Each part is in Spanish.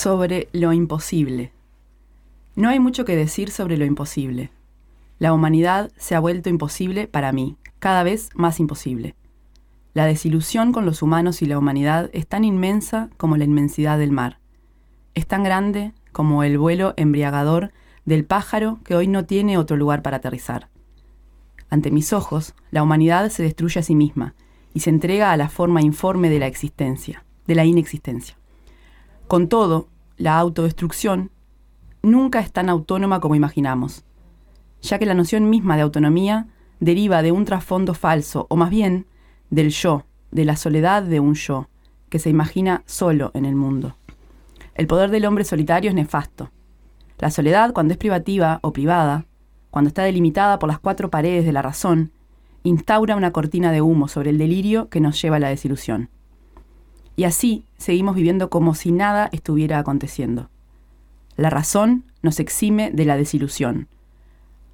Sobre lo imposible. No hay mucho que decir sobre lo imposible. La humanidad se ha vuelto imposible para mí, cada vez más imposible. La desilusión con los humanos y la humanidad es tan inmensa como la inmensidad del mar. Es tan grande como el vuelo embriagador del pájaro que hoy no tiene otro lugar para aterrizar. Ante mis ojos, la humanidad se destruye a sí misma y se entrega a la forma informe de la existencia, de la inexistencia. Con todo, la autodestrucción nunca es tan autónoma como imaginamos, ya que la noción misma de autonomía deriva de un trasfondo falso, o más bien del yo, de la soledad de un yo, que se imagina solo en el mundo. El poder del hombre solitario es nefasto. La soledad, cuando es privativa o privada, cuando está delimitada por las cuatro paredes de la razón, instaura una cortina de humo sobre el delirio que nos lleva a la desilusión. Y así seguimos viviendo como si nada estuviera aconteciendo. La razón nos exime de la desilusión.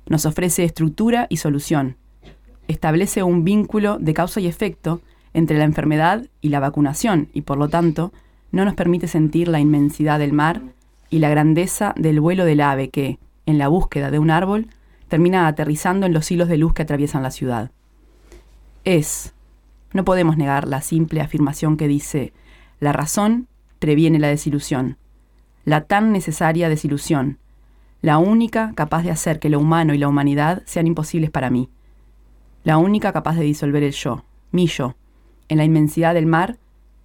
Nos ofrece estructura y solución. Establece un vínculo de causa y efecto entre la enfermedad y la vacunación y por lo tanto no nos permite sentir la inmensidad del mar y la grandeza del vuelo del ave que, en la búsqueda de un árbol, termina aterrizando en los hilos de luz que atraviesan la ciudad. Es, no podemos negar la simple afirmación que dice, la razón previene la desilusión, la tan necesaria desilusión, la única capaz de hacer que lo humano y la humanidad sean imposibles para mí, la única capaz de disolver el yo, mi yo, en la inmensidad del mar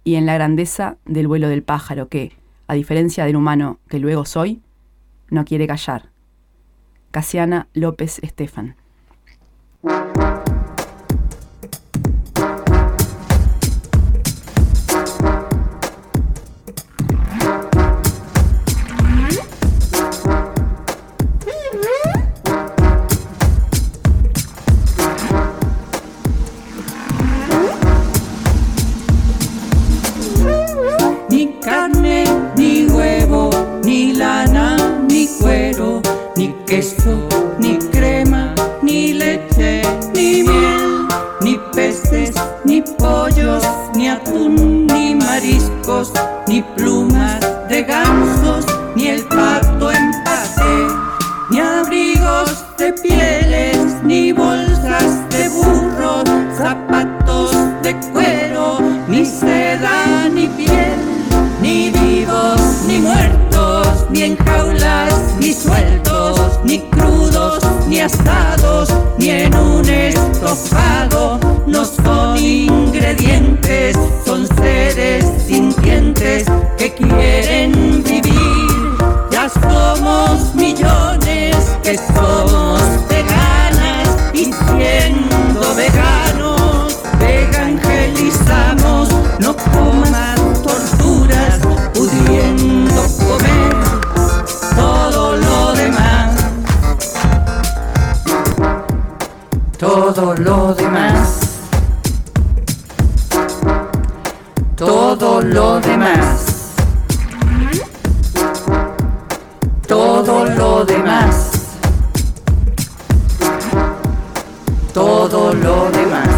y en la grandeza del vuelo del pájaro que, a diferencia del humano que luego soy, no quiere callar. Casiana López Estefan. Lo demás. Todo lo demás. Todo lo demás.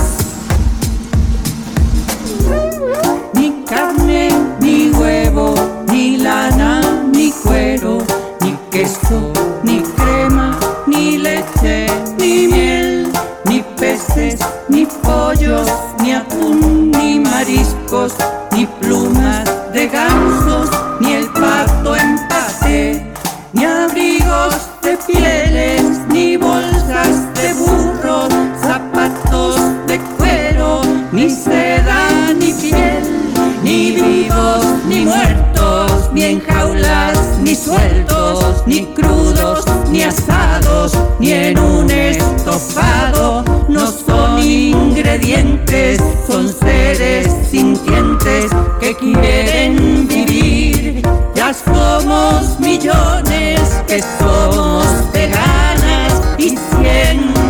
Son seres sintientes que quieren vivir. Ya somos millones que somos veganas y siendo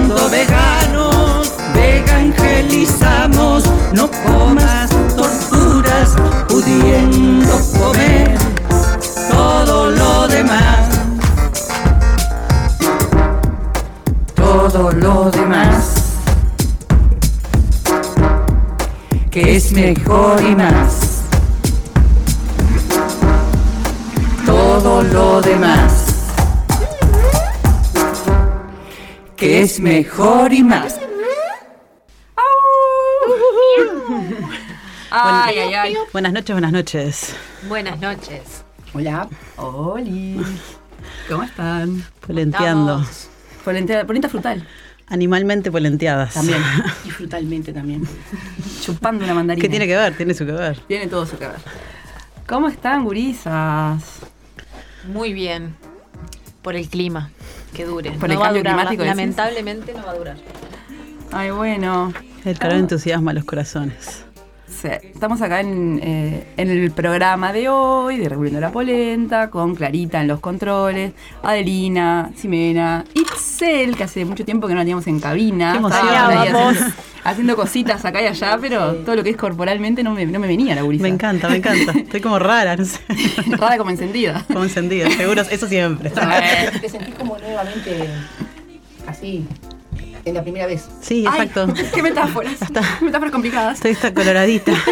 mejor y más. Ay, ay, ay. Buenas noches, buenas noches. Buenas noches. Hola. Oli. ¿Cómo están? Polenteando. Polenta, polenta frutal. Animalmente polenteadas. También. Y frutalmente también. Chupando una mandarina. ¿Qué tiene que ver? Tiene su que ver. Tiene todo su que ver. ¿Cómo están, gurisas? Muy bien. Por el clima. Que dure. Por no el va a cambio durar. climático. Lamentablemente no va a durar. Ay, bueno. El calor entusiasma los corazones. Sí, Estamos acá en, eh, en el programa de hoy de Revolviendo la Polenta con Clarita en los controles, Adelina, Ximena, Itzel, que hace mucho tiempo que no la teníamos en cabina. Qué emoción. Haciendo cositas acá y allá, pero todo lo que es corporalmente no me, no me venía la gurisa. Me encanta, me encanta. Estoy como rara, no sé. Rara como encendida. Como encendida, seguro, eso siempre. Te sentís como nuevamente así, en la primera vez. Sí, Ay, exacto. qué metáforas. Metáforas complicadas. Estoy esta coloradita.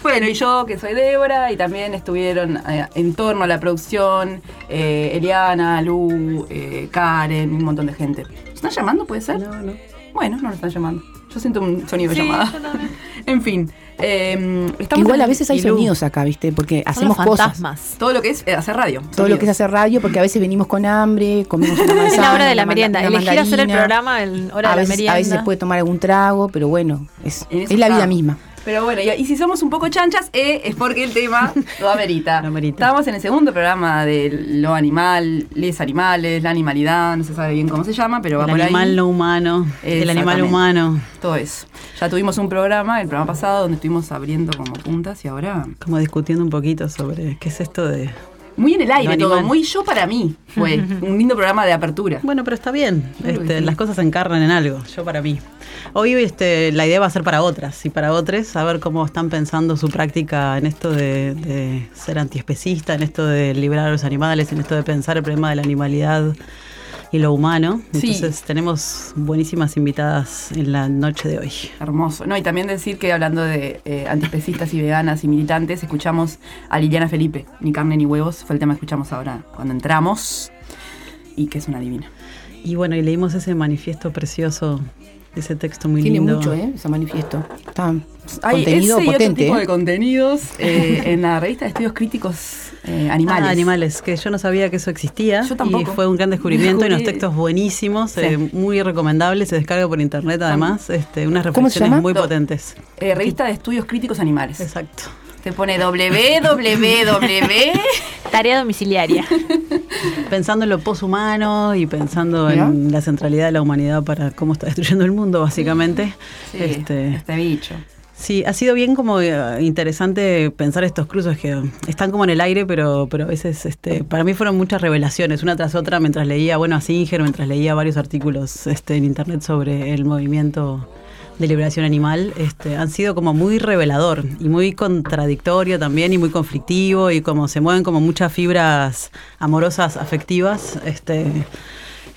Bueno, y yo que soy Débora, y también estuvieron eh, en torno a la producción eh, Eliana, Lu, eh, Karen, un montón de gente. ¿Se están llamando, puede ser? No, no. Bueno, no lo están llamando. Yo siento un sonido de llamada. en fin. Eh, estamos Igual a veces hay y Lu, sonidos acá, ¿viste? Porque Son hacemos los cosas. fantasmas. Todo lo que es eh, hacer radio. Todo lo que es sonidos. hacer radio, porque a veces venimos con hambre, comemos una manzana. Es la hora de la merienda. Elegir hacer el programa en hora a de veces, la merienda. A veces se puede tomar algún trago, pero bueno, es, es la vida misma. Pero bueno, y, y si somos un poco chanchas, eh, es porque el tema lo amerita. Lo amerita. Estamos en el segundo programa de lo animal, les animales, la animalidad, no se sabe bien cómo se llama, pero va El por animal ahí. no humano. El animal humano. Todo eso. Ya tuvimos un programa, el programa pasado, donde estuvimos abriendo como puntas y ahora. Como discutiendo un poquito sobre qué es esto de. Muy en el aire todo, animal. muy yo para mí. Fue un lindo programa de apertura. Bueno, pero está bien. Este, sí. Las cosas se encarnan en algo, yo para mí. Hoy este, la idea va a ser para otras y para otros, a ver cómo están pensando su práctica en esto de, de ser antiespecista, en esto de liberar a los animales, en esto de pensar el problema de la animalidad y lo humano. Sí. Entonces tenemos buenísimas invitadas en la noche de hoy. Hermoso. No, y también decir que hablando de eh, antiespecistas y veganas y militantes, escuchamos a Liliana Felipe. Ni carne ni huevos fue el tema que escuchamos ahora cuando entramos. Y que es una divina. Y bueno, y leímos ese manifiesto precioso, ese texto muy Tiene lindo. mucho, ¿eh? Ese manifiesto. Está Hay contenido ese y otro potente, tipo ¿eh? de contenidos eh, en la revista de estudios críticos eh, animales. Ah, animales, que yo no sabía que eso existía. Yo tampoco. Y fue un gran descubrimiento y unos textos buenísimos, Sí. eh, muy recomendables, se descarga por internet además, este, unas ¿Cómo se reflexiones llama? muy Do- potentes. Eh, revista de estudios críticos animales. Exacto. Te pone www. Tarea domiciliaria. Pensando en lo poshumano y pensando en la centralidad de la humanidad para cómo está destruyendo el mundo, básicamente. Sí, este, este bicho. Sí, ha sido bien como eh, interesante pensar estos cruces que están como en el aire, pero, pero a veces este, para mí fueron muchas revelaciones, una tras otra, mientras leía, bueno, a Singer, mientras leía varios artículos este, en internet sobre el movimiento de liberación animal este, han sido como muy revelador y muy contradictorio también y muy conflictivo y como se mueven como muchas fibras amorosas, afectivas. Este,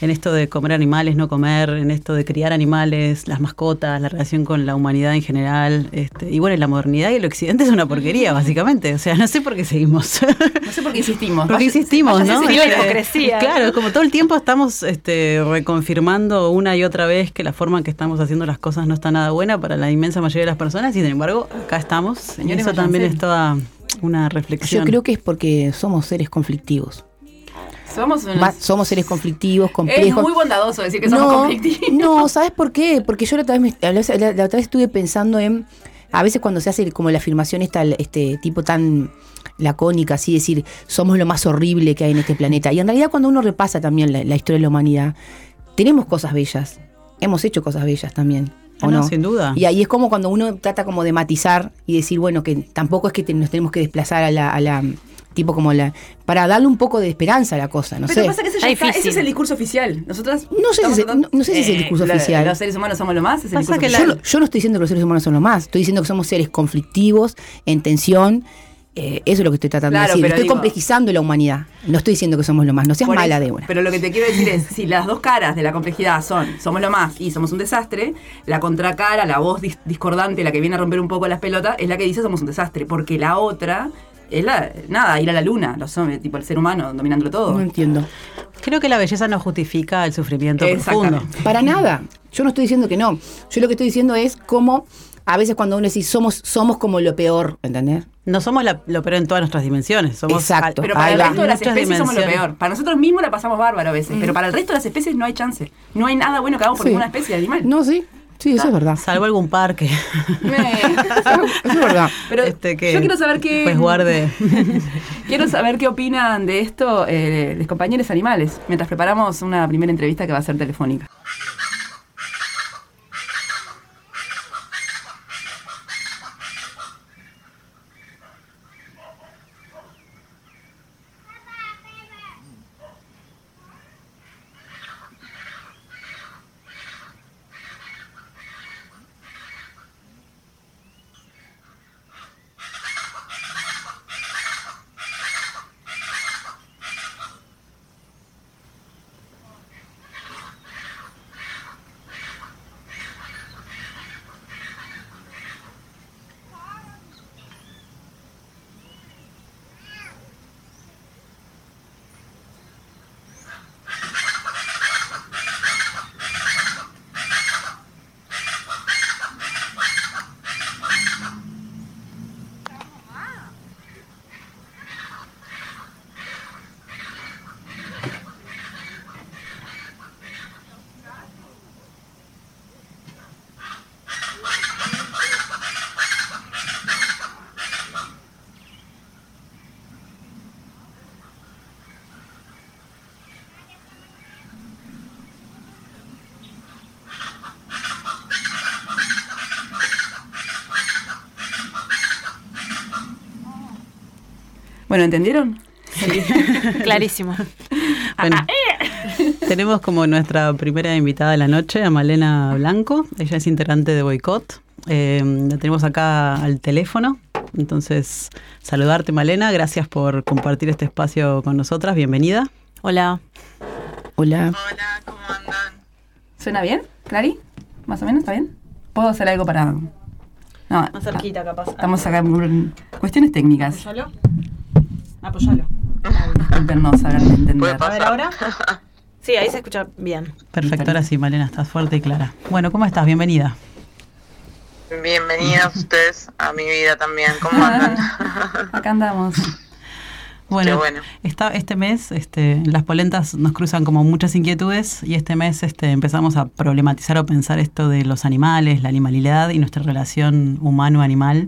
en esto de comer animales, no comer, en esto de criar animales, las mascotas, la relación con la humanidad en general. Este, y bueno, la modernidad y el occidente es una porquería, básicamente. O sea, no sé por qué seguimos. No sé por qué insistimos. Porque Vaya- insistimos, váyase ¿no? la Este, hipocresía. Claro, como todo el tiempo estamos este, reconfirmando una y otra vez que la forma en que estamos haciendo las cosas no está nada buena para la inmensa mayoría de las personas y sin embargo acá estamos. y Señores, eso también es toda una reflexión. Yo creo que es porque somos seres conflictivos. Somos unos- Va- somos seres conflictivos, Es complejos. muy bondadoso decir que somos no, conflictivos. no, ¿sabes por qué? Porque yo la otra, vez me- la, otra vez estuve pensando en, a veces cuando se hace como la afirmación esta, este tipo tan lacónica, así decir, somos lo más horrible que hay en este planeta. Y en realidad cuando uno repasa también la, la historia de la humanidad, tenemos cosas bellas, hemos hecho cosas bellas también. ¿O Ah, no, no? sin duda. Y ahí es como cuando uno trata como de matizar y decir, bueno, que tampoco es que te- nos tenemos que desplazar a la, a la tipo como la, para darle un poco de esperanza a la cosa, no Pero sé. pasa que ese, ya Está ese es el discurso oficial. Nosotras No sé si es- tratando- no- no sé si es el discurso la- oficial. Los seres humanos somos lo más, es el Pasa discurso que la- Yo, no estoy diciendo que los seres humanos son lo más, estoy diciendo que somos seres conflictivos, en tensión. eh, eso es lo que estoy tratando Claro, de decir. pero Estoy digo- complejizando la humanidad. No estoy diciendo que somos lo más. No seas mala, eso, Débora. Pero lo que te quiero decir es, si las dos caras de la complejidad son somos lo más y somos un desastre, la contracara, la voz dis- discordante, la que viene a romper un poco las pelotas, es la que dice somos un desastre, porque la otra es la, nada, ir a la luna, los hombres, tipo el ser humano dominándolo todo. No entiendo. Creo que la belleza no justifica el sufrimiento profundo. Para nada. Yo no estoy diciendo que no. Yo lo que estoy diciendo es cómo a veces cuando uno dice somos, somos como lo peor, ¿entendés? No somos la- lo peor en todas nuestras dimensiones. Somos Exacto. Pero para Ahí el va. resto de las Muchas especies somos lo peor. Para nosotros mismos la pasamos bárbaro a veces, pero para el resto de las especies no hay chance. No hay nada bueno que hagamos por Sí. ninguna especie de animal. No, sí. Sí, eso es verdad. Salvo algún parque. Eso es verdad. Pero Este, que yo quiero saber qué. Pues guarde. Quiero saber qué opinan de esto eh, los compañeros animales, mientras preparamos una primera entrevista que va a ser telefónica. Bueno, ¿entendieron? Clarísimo. Bueno, tenemos como nuestra primera invitada de la noche a Malena Blanco. Ella es integrante de Boicot. Eh, la tenemos acá al teléfono. Entonces, saludarte, Malena. Gracias por compartir este espacio con nosotras. Bienvenida. Hola. Hola. ¿Suena bien, Clary? ¿Más o menos? ¿Está bien? ¿Puedo hacer algo para...? No, Más cerquita, capaz. Estamos acá por cuestiones técnicas. Apoyalo. Apoyalo. Disculpen no saber de entender. A ver, ahora. Sí, ahí se escucha bien. Perfecto, ahora sí, Malena, estás fuerte y clara. Bueno, ¿cómo estás? Bienvenida. Bienvenidos ustedes a mi vida también. ¿Cómo andan? Acá andamos. Bueno, bueno. Esta, este mes este, las polentas nos cruzan como muchas inquietudes y este mes este, empezamos a problematizar o pensar esto de los animales, la animalidad y nuestra relación humano-animal.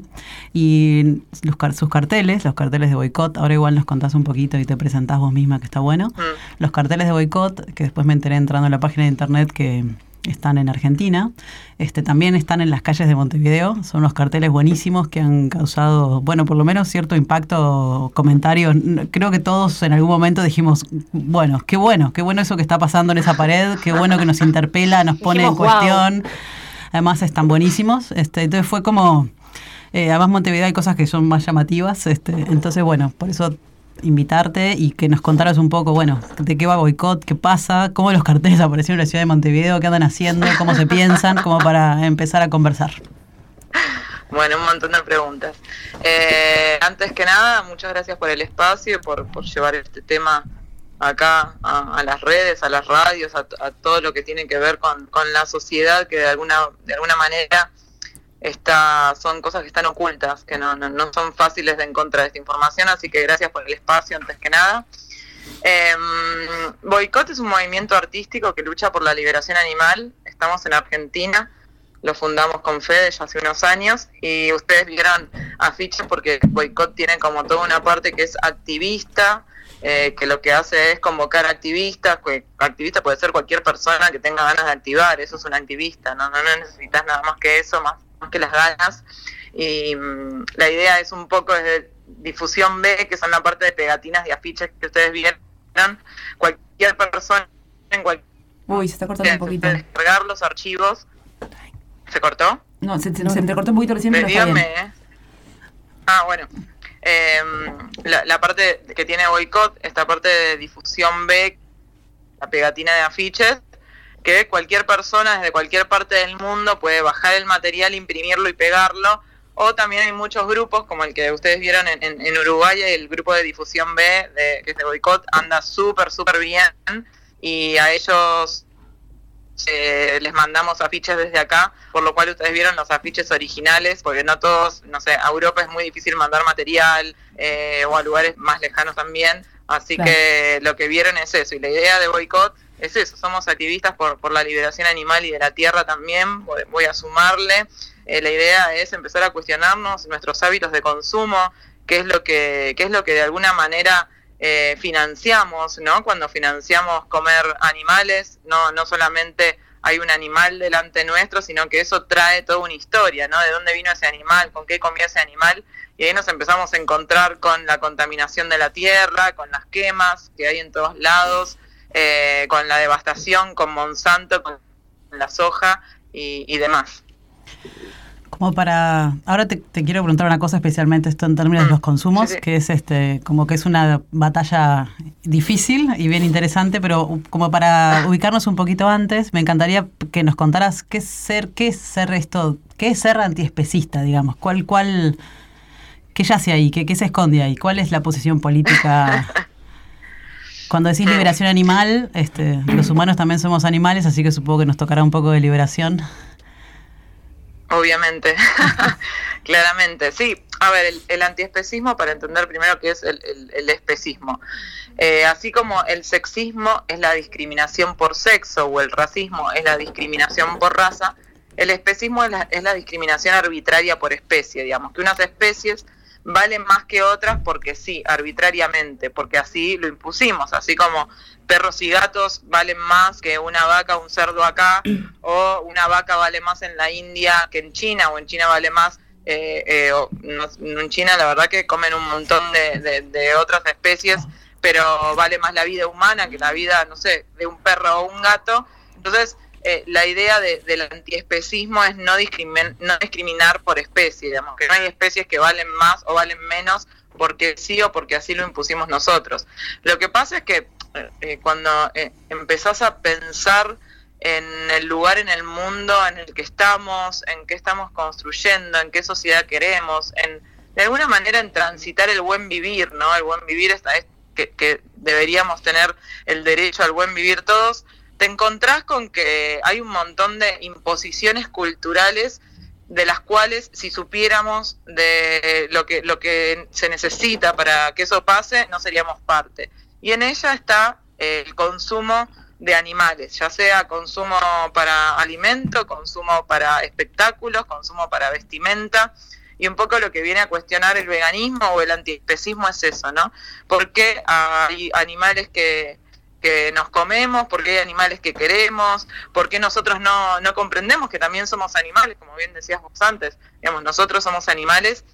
Y los, sus carteles, los carteles de boicot, ahora igual nos contás un poquito y te presentás vos misma que está bueno. Mm. Los carteles de boicot, que después me enteré entrando a la página de internet que están en Argentina, este, también están en las calles de Montevideo. Son unos carteles buenísimos que han causado, bueno, por lo menos cierto impacto, comentarios. Creo que todos en algún momento dijimos, bueno, qué bueno, qué bueno eso que está pasando en esa pared, qué bueno que nos interpela, nos pone en cuestión. además están buenísimos. Este, entonces fue como, eh, además Montevideo hay cosas que son más llamativas, este, entonces bueno, por eso invitarte y que nos contaras un poco, bueno, de qué va boicot, qué pasa, cómo los carteles aparecieron en la ciudad de Montevideo, qué andan haciendo, cómo se piensan, como para empezar a conversar. Bueno, un montón de preguntas. Eh, antes que nada, muchas gracias por el espacio, por, por llevar este tema acá a, a las redes, a las radios, a, a, todo lo que tiene que ver con, con, la sociedad, que de alguna, de alguna manera está, son cosas que están ocultas, que no, no, no son fáciles de encontrar esta información, así que gracias por el espacio antes que nada. Eh, Boicot es un movimiento artístico que lucha por la liberación animal, estamos en Argentina lo fundamos con Fede ya hace unos años y ustedes vieron afiches porque Boicot tiene como toda una parte que es activista, eh, que lo que hace es convocar activistas, que activista puede ser cualquier persona que tenga ganas de activar, eso es un activista, no, no, no necesitas nada más que eso, más, más que las ganas. Y mmm, la idea es un poco desde difusión B, que son la parte de pegatinas y afiches que ustedes vieron, cualquier persona en cualquier... Uy, se está cortando un poquito. Descargar los archivos ¿Se cortó? No, se, se, se entrecortó un poquito recién, pero está bien. ¿eh? Ah, bueno. Eh, la, la, parte que tiene boicot, esta parte de difusión B, la pegatina de afiches, que cualquier persona desde cualquier parte del mundo puede bajar el material, imprimirlo y pegarlo. O también hay muchos grupos, como el que ustedes vieron en, en, en Uruguay, el grupo de difusión B, de, que es de boicot, anda súper, súper bien. Y a ellos eh, les mandamos afiches desde acá, por lo cual ustedes vieron los afiches originales, porque no todos, no sé, a Europa es muy difícil mandar material eh, o a lugares más lejanos también, así claro. que lo que vieron es eso, y la idea de boicot es eso, somos activistas por, la liberación animal y de la tierra también, voy, voy a sumarle, eh, la idea es empezar a cuestionarnos nuestros hábitos de consumo, qué es lo que, qué es lo que de alguna manera eh, financiamos, ¿no? Cuando financiamos comer animales, no, no solamente hay un animal delante nuestro, sino que eso trae toda una historia, ¿no? De dónde vino ese animal, con qué comía ese animal, y ahí nos empezamos a encontrar con la contaminación de la tierra, con las quemas que hay en todos lados, eh, con la devastación, con Monsanto, con la soja y, y demás. Como para. Ahora te, te, quiero preguntar una cosa, especialmente esto en términos de los consumos, sí, sí. que es este, como que es una batalla difícil y bien interesante, pero como para ubicarnos un poquito antes, me encantaría que nos contaras qué es ser, qué es ser esto, qué es ser antiespecista, digamos, cuál, cuál, qué yace ahí, qué, qué se esconde ahí, cuál es la posición política. Cuando decís liberación animal, este, los humanos también somos animales, así que supongo que nos tocará un poco de liberación. Obviamente, claramente. Sí, a ver, el, el, antiespecismo, para entender primero qué es el, el, el especismo. Eh, así como el sexismo es la discriminación por sexo o el racismo es la discriminación por raza, el especismo es la, es la discriminación arbitraria por especie, digamos, que unas especies valen más que otras porque sí, arbitrariamente, porque así lo impusimos, así como perros y gatos valen más que una vaca o un cerdo acá, o una vaca vale más en la India que en China, o en China vale más, eh, eh, o, no, en China la verdad que comen un montón de, de, de, otras especies, pero vale más la vida humana que la vida, no sé, de un perro o un gato. Entonces, eh, la idea de, del antiespecismo es no, discrimin no discriminar por especie, digamos, que no hay especies que valen más o valen menos porque sí o porque así lo impusimos nosotros. Lo que pasa es que eh, cuando eh, empezás a pensar en el lugar en el mundo en el que estamos, en qué estamos construyendo, en qué sociedad queremos, en de alguna manera en transitar el buen vivir, ¿no? El buen vivir es que deberíamos tener el derecho al buen vivir todos, te encontrás con que hay un montón de imposiciones culturales de las cuales si supiéramos de lo que lo que se necesita para que eso pase no seríamos parte. Y en ella está el consumo de animales ya sea consumo para alimento consumo para espectáculos consumo para vestimenta. Y un poco lo que viene a cuestionar el veganismo o el antiespecismo es eso no porque hay animales que que nos comemos, por qué hay animales que queremos, por qué nosotros no, no comprendemos que también somos animales, como bien decías vos antes, digamos, nosotros somos animales,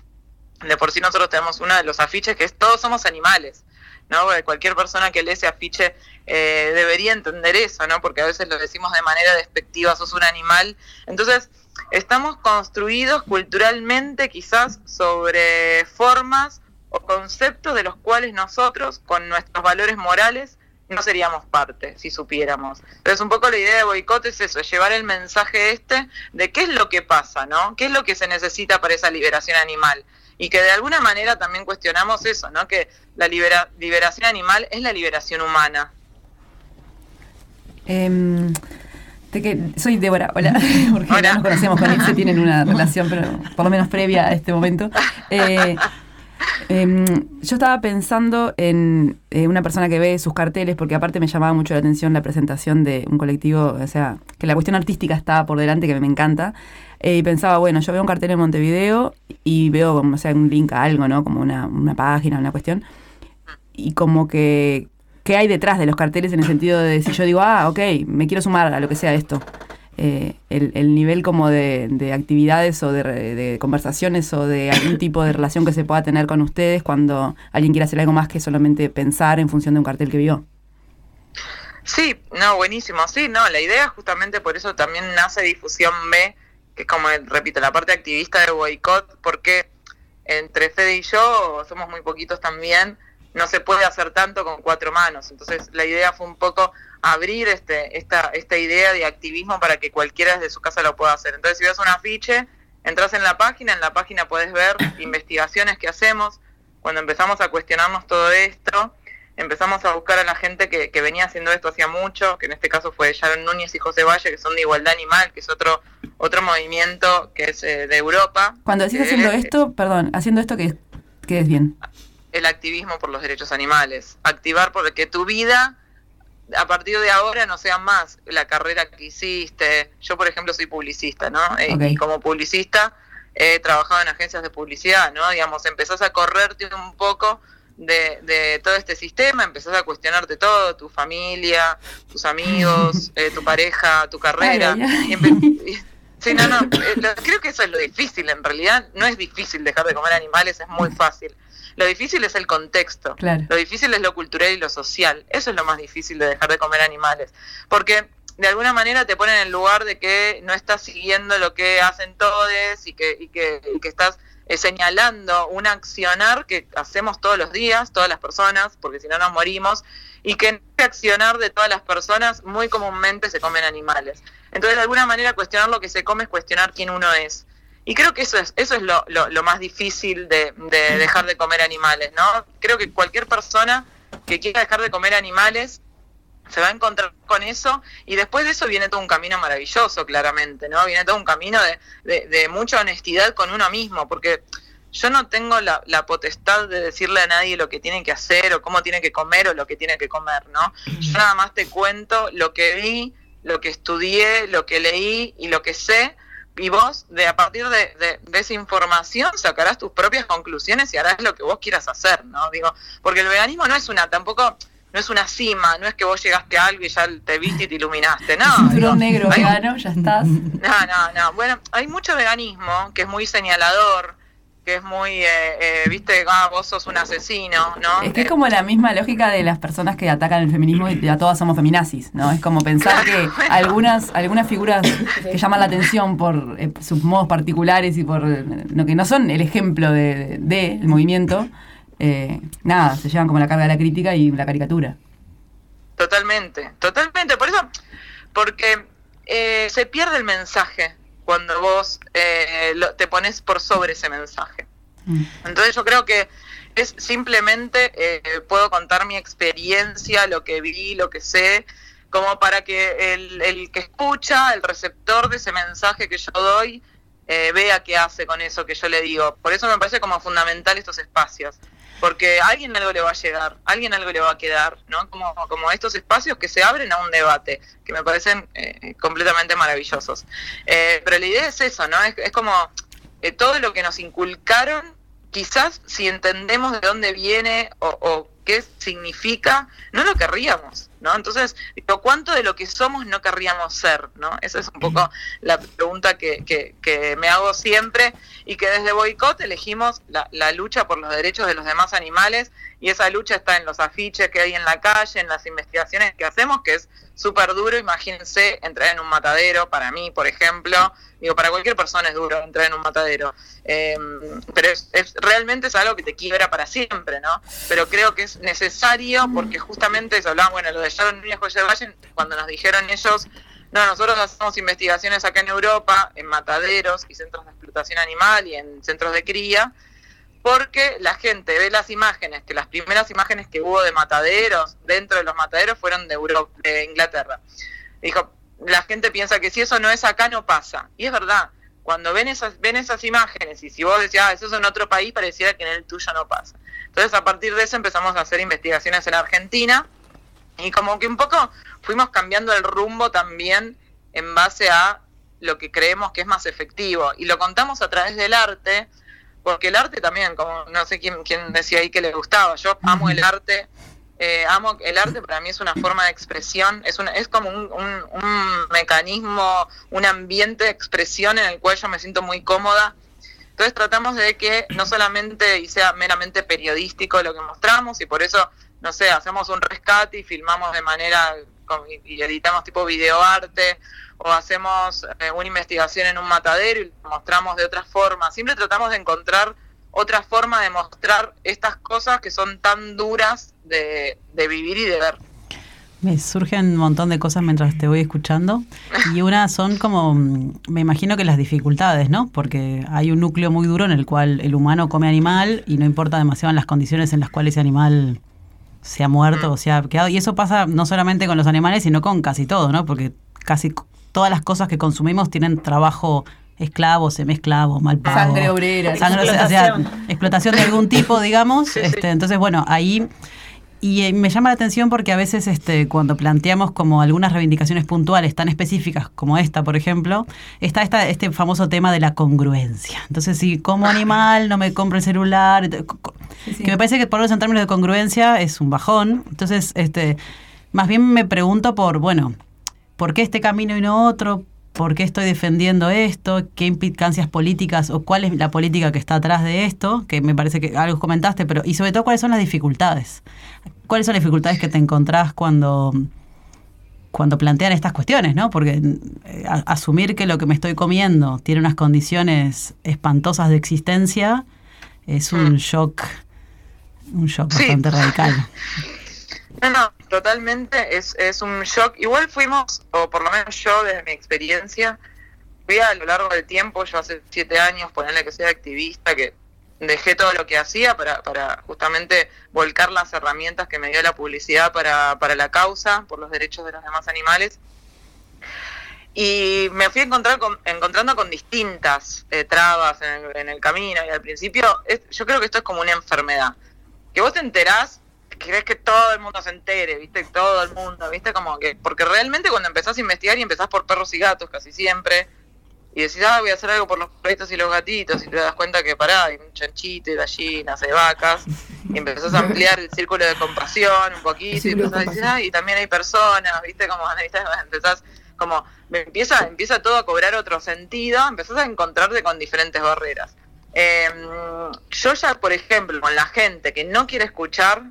de por sí nosotros tenemos uno de los afiches que es todos somos animales, ¿no? Porque cualquier persona que lee ese afiche eh, debería entender eso, ¿no? Porque a veces lo decimos de manera despectiva, sos un animal. Entonces, estamos construidos culturalmente quizás sobre formas o conceptos de los cuales nosotros, con nuestros valores morales, no seríamos parte si supiéramos. Entonces un poco la idea de boicot es eso, llevar el mensaje este de qué es lo que pasa, ¿no? ¿Qué es lo que se necesita para esa liberación animal? Y que de alguna manera también cuestionamos eso, ¿no? Que la liberación animal es la liberación humana. Em, que, soy Débora, hola, porque no nos conocemos con se tienen una relación, pero por lo menos previa a este momento. Eh, Em, yo estaba pensando en eh, una persona que ve sus carteles, porque aparte me llamaba mucho la atención la presentación de un colectivo, o sea, que la cuestión artística estaba por delante, que me encanta. Eh, y pensaba, bueno, yo veo un cartel en Montevideo y veo, como, sea, un link a algo, ¿no? Como una, una página, una cuestión. Y como que, ¿qué hay detrás de los carteles en el sentido de si yo digo, ah, ok, me quiero sumar a lo que sea esto? Eh, el, nivel como de, actividades o de, conversaciones o de algún tipo de relación que se pueda tener con ustedes cuando alguien quiere hacer algo más que solamente pensar en función de un cartel que vio. Sí, no, buenísimo. Sí, no, la idea justamente por eso también nace Difusión B, que es como, repito, la parte activista de boicot, porque entre Fede y yo somos muy poquitos también, no se puede hacer tanto con cuatro manos. Entonces la idea fue un poco abrir este, esta, esta idea de activismo para que cualquiera desde su casa lo pueda hacer. Entonces, si ves un afiche, entras en la página, en la página puedes ver investigaciones que hacemos. Cuando empezamos a cuestionarnos todo esto, empezamos a buscar a la gente que, que venía haciendo esto hacía mucho, que en este caso fue Sharon Núñez y José Valle, que son de Igualdad Animal, que es otro otro movimiento que es eh, de Europa. Cuando decís haciendo esto, perdón, haciendo esto que, que es bien. El activismo por los derechos animales. Activar porque tu vida a partir de ahora no sea más la carrera que hiciste. Yo, por ejemplo, soy publicista, ¿no? Eh, y como publicista he trabajado en agencias de publicidad, ¿no? Digamos, empezás a correrte un poco de, de todo este sistema, empezás a cuestionarte todo, tu familia, tus amigos, eh, tu pareja, tu carrera. sí, no, no, eh, creo que eso es lo difícil en realidad. No es difícil dejar de comer animales, es muy fácil. Lo difícil es el contexto. Lo difícil es lo cultural y lo social. Eso es lo más difícil de dejar de comer animales. Porque de alguna manera te ponen en el lugar de que no estás siguiendo lo que hacen todos y que, y que, y que estás eh, señalando un accionar que hacemos todos los días, todas las personas, porque si no nos morimos, y que en ese accionar de todas las personas muy comúnmente se comen animales. Entonces, de alguna manera, cuestionar lo que se come es cuestionar quién uno es. Y creo que eso es, eso es lo, lo, más difícil de, dejar de comer animales, ¿no? Creo que cualquier persona que quiera dejar de comer animales se va a encontrar con eso y después de eso viene todo un camino maravilloso, claramente, ¿no? Viene todo un camino de, de, mucha honestidad con uno mismo, porque yo no tengo la, la, potestad de decirle a nadie lo que tiene que hacer o cómo tiene que comer o lo que tiene que comer, ¿no? Yo nada más te cuento lo que vi, lo que estudié, lo que leí y lo que sé y vos de a partir de, esa información sacarás tus propias conclusiones y harás lo que vos quieras hacer, ¿no? Digo, porque el veganismo no es una, tampoco no es una cima, no es que vos llegaste a algo y ya te viste y te iluminaste, no. Negro vegano, ya estás. No, no, no. Bueno, hay mucho veganismo que es muy señalador, que es muy, eh, eh, viste, ah, vos sos un asesino, ¿no? Es que es como la misma lógica de las personas que atacan el feminismo y a todas somos feminazis, ¿no? Es como pensar que algunas, algunas figuras que llaman la atención por eh, sus modos particulares y por lo que no son el ejemplo de, de, movimiento, nada, se llevan como la carga de la crítica y la caricatura. Totalmente, totalmente. Por eso, porque se pierde el mensaje cuando vos eh, te pones por sobre ese mensaje. Mm. Entonces yo creo que es simplemente, eh, puedo contar mi experiencia, lo que vi, lo que sé, como para que el, el que escucha, el receptor de ese mensaje que yo doy, eh, vea qué hace con eso que yo le digo. Por eso me parece como fundamental estos espacios porque a alguien algo le va a llegar, a alguien algo le va a quedar, ¿no? Como, como estos espacios que se abren a un debate, que me parecen eh, completamente maravillosos. Eh, pero la idea es eso, ¿no? Es, como eh, todo lo que nos inculcaron, quizás si entendemos de dónde viene o qué significa, no lo querríamos, ¿no? Entonces, ¿cuánto de lo que somos no querríamos ser, ¿no? Esa es un poco la pregunta que, que, me hago siempre y que desde Boicot elegimos la, la, lucha por los derechos de los demás animales y esa lucha está en los afiches que hay en la calle, en las investigaciones que hacemos, que es súper duro, imagínense entrar en un matadero, para mí, por ejemplo, digo, para cualquier persona es duro entrar en un matadero, em, pero es, realmente es algo que te quiebra para siempre, ¿no? Pero creo que es necesario porque justamente se hablaban, bueno, lo de Sharon Núñez Valle, cuando nos dijeron ellos, no, nosotros hacemos investigaciones acá en Europa, en mataderos y centros de explotación animal y en centros de cría, porque la gente ve las imágenes, que las primeras imágenes que hubo de mataderos, dentro de los mataderos, fueron de, Europa, de Inglaterra. Dijo, la gente piensa que si eso no es acá, no pasa. Y es verdad, cuando ven esas, ven esas imágenes y si vos decías, ah, eso es en otro país, pareciera que en el tuyo no pasa. Entonces, a partir de eso empezamos a hacer investigaciones en Argentina y como que un poco fuimos cambiando el rumbo también en base a lo que creemos que es más efectivo. Y lo contamos a través del arte, porque el arte también, como no sé quién, quién decía ahí que le gustaba, yo amo el arte, eh, amo el arte para mí es una forma de expresión, es, una, es como un, un, mecanismo, un ambiente de expresión en el cual yo me siento muy cómoda. Entonces tratamos de que no solamente y sea meramente periodístico lo que mostramos y por eso, no sé, hacemos un rescate y filmamos de manera y editamos tipo videoarte o hacemos eh, una investigación en un matadero y lo mostramos de otra forma. Siempre tratamos de encontrar otra forma de mostrar estas cosas que son tan duras de, vivir y de ver. Me surgen un montón de cosas mientras te voy escuchando y una son como, me imagino que las dificultades, ¿no? Porque hay un núcleo muy duro en el cual el humano come animal y no importa demasiado en las condiciones en las cuales ese animal se ha muerto mm. o se ha quedado. Y eso pasa no solamente con los animales, sino con casi todo, ¿no? Porque casi todas las cosas que consumimos tienen trabajo esclavo, semiesclavo, mal pago. Sangre obrera. explotación. explotación de algún tipo, digamos. este, entonces, bueno, ahí... Y eh, me llama la atención porque a veces este, cuando planteamos como algunas reivindicaciones puntuales tan específicas como esta, por ejemplo, está esta, este famoso tema de la congruencia. Entonces, si como animal no me compro el celular, que me parece que por eso en términos de congruencia es un bajón. Entonces, este, más bien me pregunto por, bueno, ¿por qué este camino y no otro? ¿Por qué estoy defendiendo esto? ¿Qué implicancias políticas o cuál es la política que está atrás de esto? Que me parece que algo comentaste, pero y sobre todo cuáles son las dificultades. ¿Cuáles son las dificultades que te encontrás cuando, cuando plantean estas cuestiones, ¿no? Porque eh, asumir que lo que me estoy comiendo tiene unas condiciones espantosas de existencia es un mm. shock, un shock bastante radical. No, no, totalmente, es, es un shock. Igual fuimos, o por lo menos yo desde mi experiencia, fui a lo largo del tiempo, yo hace siete años, ponerle que soy activista, que dejé todo lo que hacía para, para justamente volcar las herramientas que me dio la publicidad para, para la causa, por los derechos de los demás animales. Y me fui encontrar con, encontrando con distintas eh, trabas en el, en el, camino. Y al principio, yo creo que esto es como una enfermedad. Que vos te enterás querés que todo el mundo se entere, ¿viste? Todo el mundo, ¿viste? Como que, porque realmente cuando empezás a investigar y empezás por perros y gatos casi siempre, y decís, ah, voy a hacer algo por los perritos y los gatitos, y te das cuenta que pará, hay un chanchito, y gallinas, hay vacas, y empezás a ampliar el círculo de compasión un poquito, y empezás a decir, ah, y también hay personas, ¿viste? Como empezás, como, empieza, empieza todo a cobrar otro sentido, empezás a encontrarte con diferentes barreras. Em, yo ya, por ejemplo, con la gente que no quiere escuchar,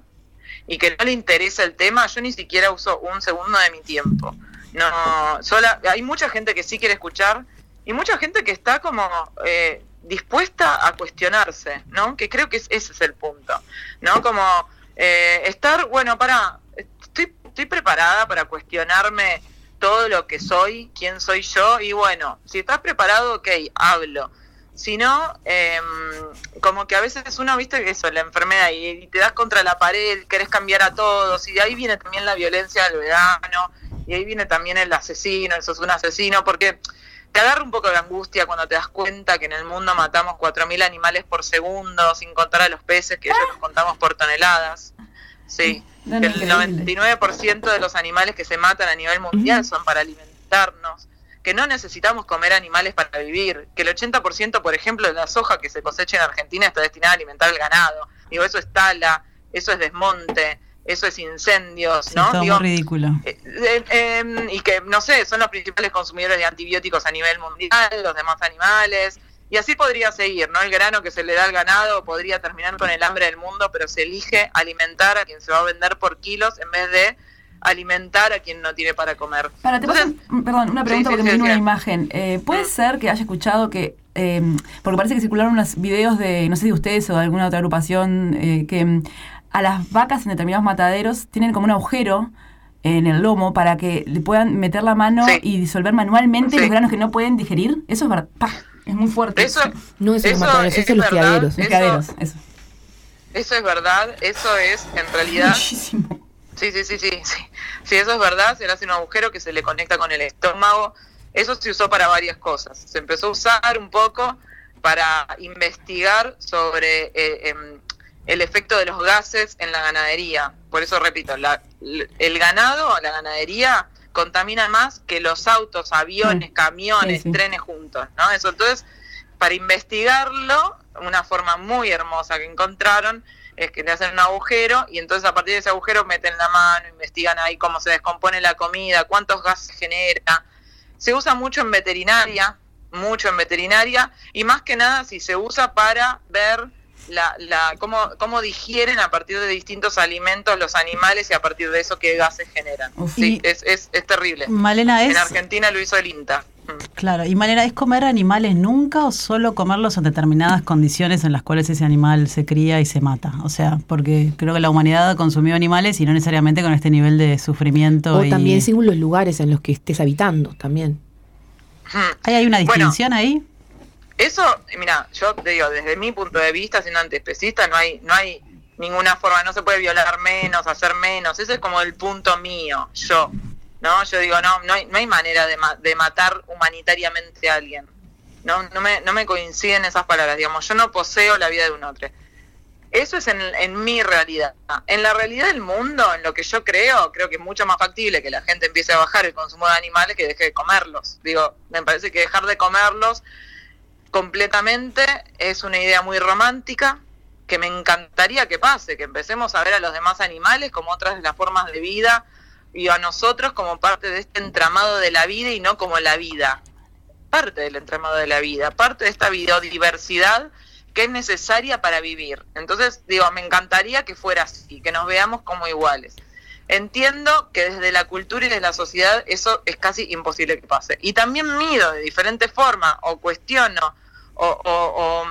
y que no le interesa el tema, yo ni siquiera uso un segundo de mi tiempo. No, sola, hay mucha gente que sí quiere escuchar y mucha gente que está como eh, dispuesta a cuestionarse, ¿no? Que creo que ese es el punto, ¿no? Como eh, estar, bueno, para, estoy, estoy preparada para cuestionarme todo lo que soy, quién soy yo y bueno, si estás preparado, ok, hablo sino eh, como que a veces uno, viste, eso, la enfermedad, y, te das contra la pared, querés cambiar a todos, y de ahí viene también la violencia del vegano, y ahí viene también el asesino, eso es un asesino, porque te agarra un poco de angustia cuando te das cuenta que en el mundo matamos 4.000 animales por segundo, sin contar a los peces, que ellos nos contamos por toneladas. Sí, el 99% de los animales que se matan a nivel mundial son para alimentarnos que no necesitamos comer animales para vivir, que el 80%, por ejemplo, de la soja que se cosecha en Argentina está destinada a alimentar el ganado. Digo, eso es tala, eso es desmonte, eso es incendios, ¿no? Todo ridículo. Eh, eh, em, y que, no sé, son los principales consumidores de antibióticos a nivel mundial, los demás animales. Y así podría seguir, ¿no? El grano que se le da al ganado podría terminar con el hambre del mundo, pero se elige alimentar a quien se va a vender por kilos en vez de alimentar a quien no tiene para comer. Para, te Entonces, perdón, una pregunta sí, porque sí, me vino sí. una imagen. Eh, ¿Puede ser que haya escuchado que, eh, porque parece que circularon unos videos de, no sé si ustedes o de alguna otra agrupación, eh, que mm, a las vacas en determinados mataderos tienen como un agujero en el lomo para que le puedan meter la mano Sí. y disolver manualmente Sí. los granos que no pueden digerir? Eso es verdad. Pa, es muy fuerte. eso, No es los Eso mataderos, es eso es los verdad. criaderos. Los eso- criaderos, eso. eso es verdad, eso es en realidad Muchísimo. Sí, sí, sí, sí, sí. Sí, eso es verdad, se le hace un agujero que se le conecta con el estómago. Eso se usó para varias cosas. Se empezó a usar un poco para investigar sobre eh, em, el efecto de los gases en la ganadería. Por eso repito, la- el ganado, la ganadería, contamina más que los autos, aviones, Mm. camiones, Sí, sí. trenes juntos, ¿no? Eso entonces, para investigarlo, una forma muy hermosa que encontraron es que le hacen un agujero y entonces a partir de ese agujero meten la mano, investigan ahí cómo se descompone la comida, cuántos gases genera. Se usa mucho en veterinaria, mucho en veterinaria y más que nada si se usa para ver la, la, cómo, cómo digieren a partir de distintos alimentos los animales y a partir de eso qué gases generan. Uf. Sí, es, es, es terrible. Malena es. En Argentina lo hizo el INTA. Mm. Claro, y Malena, ¿es comer animales nunca o solo comerlos en determinadas condiciones en las cuales ese animal se cría y se mata? O sea, porque creo que la humanidad consumió animales y no necesariamente con este nivel de sufrimiento. O y- también según los lugares en los que estés habitando, también. Mm. ¿Hay, hay una Bueno. distinción ahí? Eso, mira, yo te digo, desde mi punto de vista, siendo antiespecista, no hay, no hay ninguna forma, no se puede violar menos, hacer menos, ese es como el punto mío, yo, ¿no? Yo digo, no, no hay, no hay manera de, de matar humanitariamente a alguien, no, no, me, no me coinciden esas palabras, digamos, yo no poseo la vida de un otro. Eso es en, en mi realidad. En la realidad del mundo, en lo que yo creo, creo que es mucho más factible que la gente empiece a bajar el consumo de animales que deje de comerlos. Digo, me parece que dejar de comerlos completamente es una idea muy romántica que me encantaría que pase, que empecemos a ver a los demás animales como otras de las formas de vida y a nosotros como parte de este entramado de la vida y no como la vida. Parte del entramado de la vida, parte de esta biodiversidad que es necesaria para vivir. Entonces, digo, me encantaría que fuera así, que nos veamos como iguales. Entiendo que desde la cultura y desde la sociedad eso es casi imposible que pase. Y también mido de diferente forma o cuestiono o, o, o,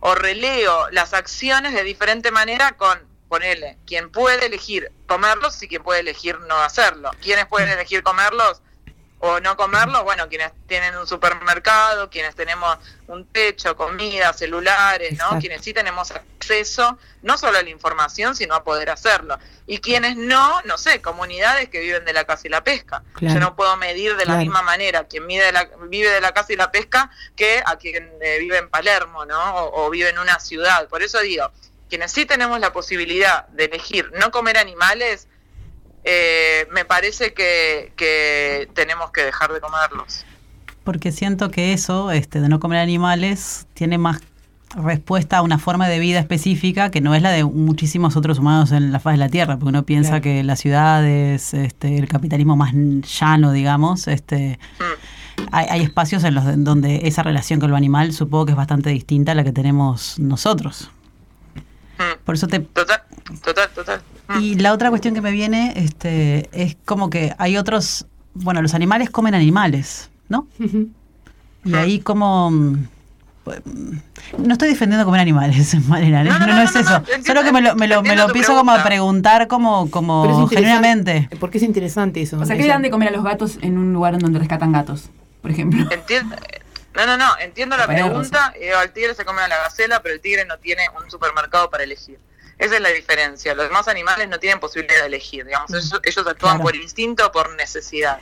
o releo las acciones de diferente manera con, ponele, quien puede elegir comerlos y quien puede elegir no hacerlo. ¿Quiénes pueden elegir comerlos? O no comerlos, bueno, quienes tienen un supermercado, quienes tenemos un techo, comida, celulares, ¿no? Exacto. Quienes sí tenemos acceso no solo a la información, sino a poder hacerlo. Y quienes no, no sé, comunidades que viven de la caza y la pesca. Claro. Yo no puedo medir de la Claro. misma manera quien vive de la, vive de la caza y la pesca que a quien eh, vive en Palermo, ¿no? O, o vive en una ciudad. Por eso digo, quienes sí tenemos la posibilidad de elegir no comer animales, eh, me parece que, que tenemos que dejar de comerlos. Porque siento que eso, este, de no comer animales, tiene más respuesta a una forma de vida específica que no es la de muchísimos otros humanos en la faz de la Tierra, porque uno piensa Claro. que las ciudades, este, el capitalismo más llano, digamos, este, Mm. hay, hay espacios en los de- donde esa relación con lo animal supongo que es bastante distinta a la que tenemos nosotros. Mm. Por eso te, Total, total, total. Mm. y la otra cuestión que me viene este, es como que hay otros, bueno, los animales comen animales, ¿no? Y ahí como... mm, No estoy defendiendo comer animales, Malena, No, no, no, no, no, es no, eso. Solo que me lo, me lo, me entiendo lo tu empiezo como a pregunta. preguntar como, como genuinamente. Porque es interesante eso. O sea, ¿qué le dan de comer a los gatos en un lugar donde rescatan gatos, por ejemplo? Entiendo, no, no, no, entiendo la pregunta. eh, al tigre se come a la gacela, pero el tigre no tiene un supermercado para elegir. Esa es la diferencia. Los demás animales no tienen posibilidad de elegir. Digamos, ellos, ellos actúan Claro. por instinto o por necesidad.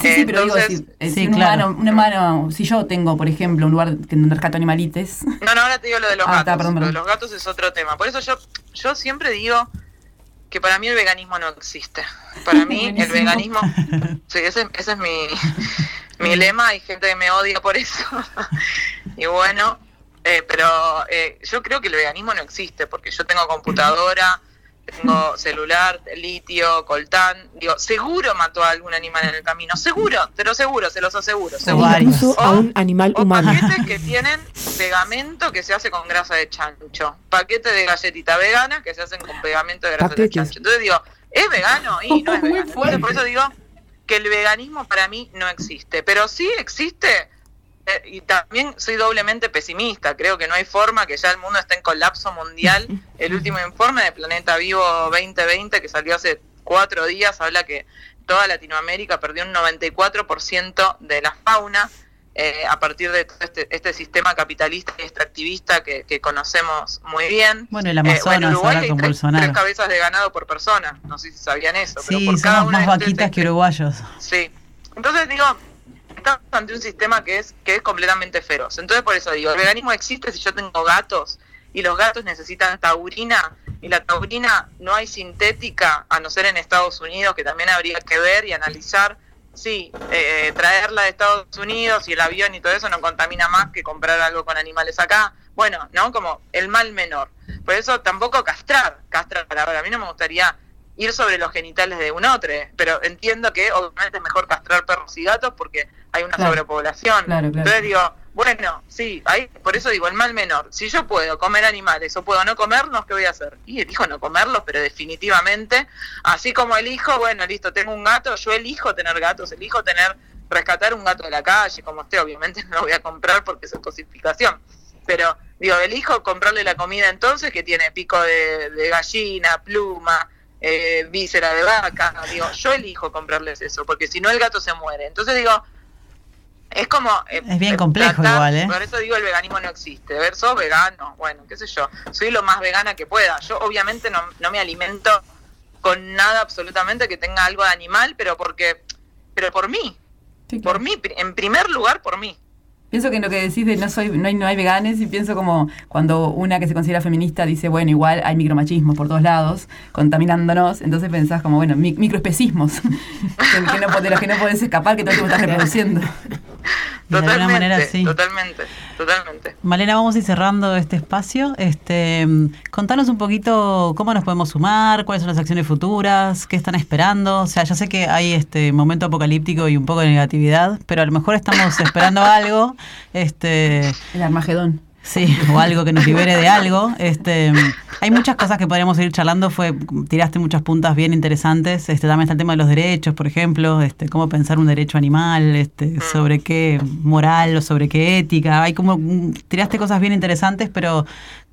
Sí, sí, pero digo, Entonces- si, eh, si Sí, un, claro. humano, un humano, si yo tengo, por ejemplo, un lugar que- donde rescato animalites, No, no, ahora te digo lo de los Ah, gatos. está, perdón, Lo de perdón. los gatos es otro tema. Por eso yo, yo siempre digo que para mí el veganismo no existe. Para mí el veganismo, sí, ese, ese es mi, mi lema. Hay gente que me odia por eso. y bueno, eh, pero eh, yo creo que el veganismo no existe porque yo tengo computadora, tengo celular, litio, coltán. Digo, seguro mató a algún animal en el camino. Seguro, pero seguro, se los aseguro. Seguro. a un animal O humano. paquetes que tienen pegamento que se hace con grasa de chancho. Paquete de galletita vegana que se hacen con pegamento de grasa Paquetes. de chancho. Entonces digo, ¿Es vegano? Y no es Muy vegano. Entonces, fuerte. por eso digo que el veganismo para mí no existe. Pero sí existe, y también soy doblemente pesimista. Creo que no hay forma que ya el mundo esté en colapso mundial. El último informe de Planeta Vivo 2020, que salió hace cuatro días, habla que toda Latinoamérica perdió un 94% de la fauna eh, a partir de todo este, este sistema capitalista y extractivista que, que conocemos muy bien. Bueno, el Eh, Amazonas bueno, en Uruguay ahora con tres, Bolsonaro. tres cabezas de ganado por persona. No sé si sabían eso. pero Sí, por cada somos una más vaquitas que uruguayos. Sí. Entonces digo, estamos ante un sistema que es, que es completamente feroz. Entonces por eso digo, el veganismo existe si yo tengo gatos y los gatos necesitan taurina y la taurina no hay sintética, a no ser en Estados Unidos, que también habría que ver y analizar. Sí, eh, traerla de Estados Unidos y el avión y todo eso no contamina más que comprar algo con animales acá. Bueno, ¿no? Como el mal menor. Por eso tampoco castrar, castrar. Ahora, a mí no me gustaría ir sobre los genitales de un otro, pero entiendo que obviamente es mejor castrar perros y gatos porque hay una Claro. sobrepoblación. Claro, claro. Entonces digo, bueno, sí, ahí, por eso digo, el mal menor. Si yo puedo comer animales o puedo no comerlos, ¿qué voy a hacer? Y elijo no comerlos, pero definitivamente, así como elijo, bueno, listo, tengo un gato, yo elijo tener gatos, elijo tener, rescatar un gato de la calle, como esté, obviamente no lo voy a comprar porque es cosificación. Pero digo, elijo comprarle la comida entonces que tiene pico de, de gallina, pluma, eh, víscera de vaca. Digo, yo elijo comprarles eso, porque si no el gato se muere. Entonces digo, es como... eh, Es bien eh, complejo igual, ¿eh? Por eso digo, el veganismo no existe. Ver, sos vegano, bueno, qué sé yo. Soy lo más vegana que pueda. Yo obviamente no, no me alimento con nada absolutamente que tenga algo de animal, pero porque... Pero por mí, Sí, claro. por mí, en primer lugar por mí. Pienso que en lo que decís de no soy, no hay, no hay veganes y pienso como cuando una que se considera feminista dice, bueno, igual hay micromachismo por todos lados, contaminándonos, entonces pensás como, bueno, mi- microespecismos, que, que no, de los que no podés escapar, que todo el tiempo estás reproduciendo. De alguna manera sí. totalmente, totalmente. Malena, vamos a ir cerrando este espacio. Este, mm, contanos un poquito cómo nos podemos sumar, cuáles son las acciones futuras, qué están esperando. O sea, ya sé que hay este momento apocalíptico y un poco de negatividad, pero a lo mejor estamos esperando algo, este, El Armagedón. Sí, o algo que nos libere de algo. Este, mm, hay muchas cosas que podríamos ir charlando. Fue, tiraste muchas puntas bien interesantes. Este, también está el tema de los derechos, por ejemplo, este, cómo pensar un derecho animal, este, sobre qué moral o sobre qué ética. Hay como mm, tiraste cosas bien interesantes, pero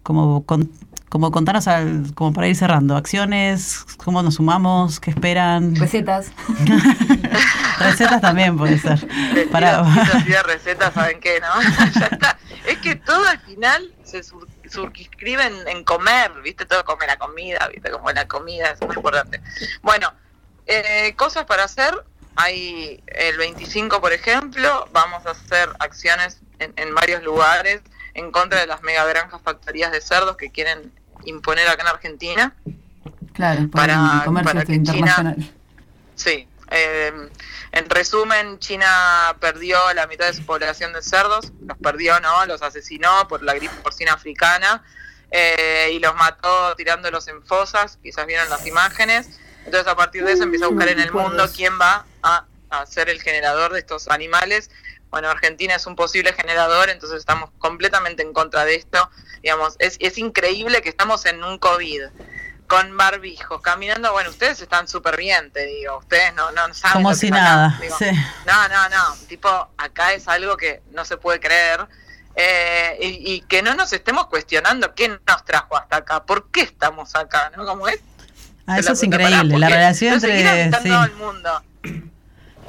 como con- como contanos al- como para ir cerrando, acciones, cómo nos sumamos, qué esperan. Recetas. Recetas también puede ser. Les Para, recetas, ¿saben qué, no? ya está. Es que todo al final se sur- circunscribe en, en comer, ¿viste? Todo come la comida, ¿viste? Como la comida es muy importante. Bueno, eh, cosas para hacer. Hay el 25, por ejemplo, vamos a hacer acciones en, en varios lugares en contra de las mega granjas factorías de cerdos que quieren imponer acá en Argentina. Claro, Para- comercio para que China-. Sí. eh, en resumen, China perdió la mitad de su población de cerdos, los perdió, ¿no? Los asesinó por la gripe porcina africana eh, y los mató tirándolos en fosas, quizás vieron las imágenes. Entonces a partir de eso empieza a buscar en el mundo quién va a, a ser el generador de estos animales. Bueno, Argentina es un posible generador, entonces estamos completamente en contra de esto. Digamos, es, es increíble que estamos en un COVID con barbijos, caminando, bueno, ustedes están súper bien, te digo, ustedes no, no saben. como si nada. digo. sí. No, no, no, tipo, acá es algo que no se puede creer. eh, y, y que no nos estemos cuestionando quién nos trajo hasta acá, por qué estamos acá, ¿no? Como es. Ah, eso es increíble. La ¿por qué? relación entre. sí. el mundo.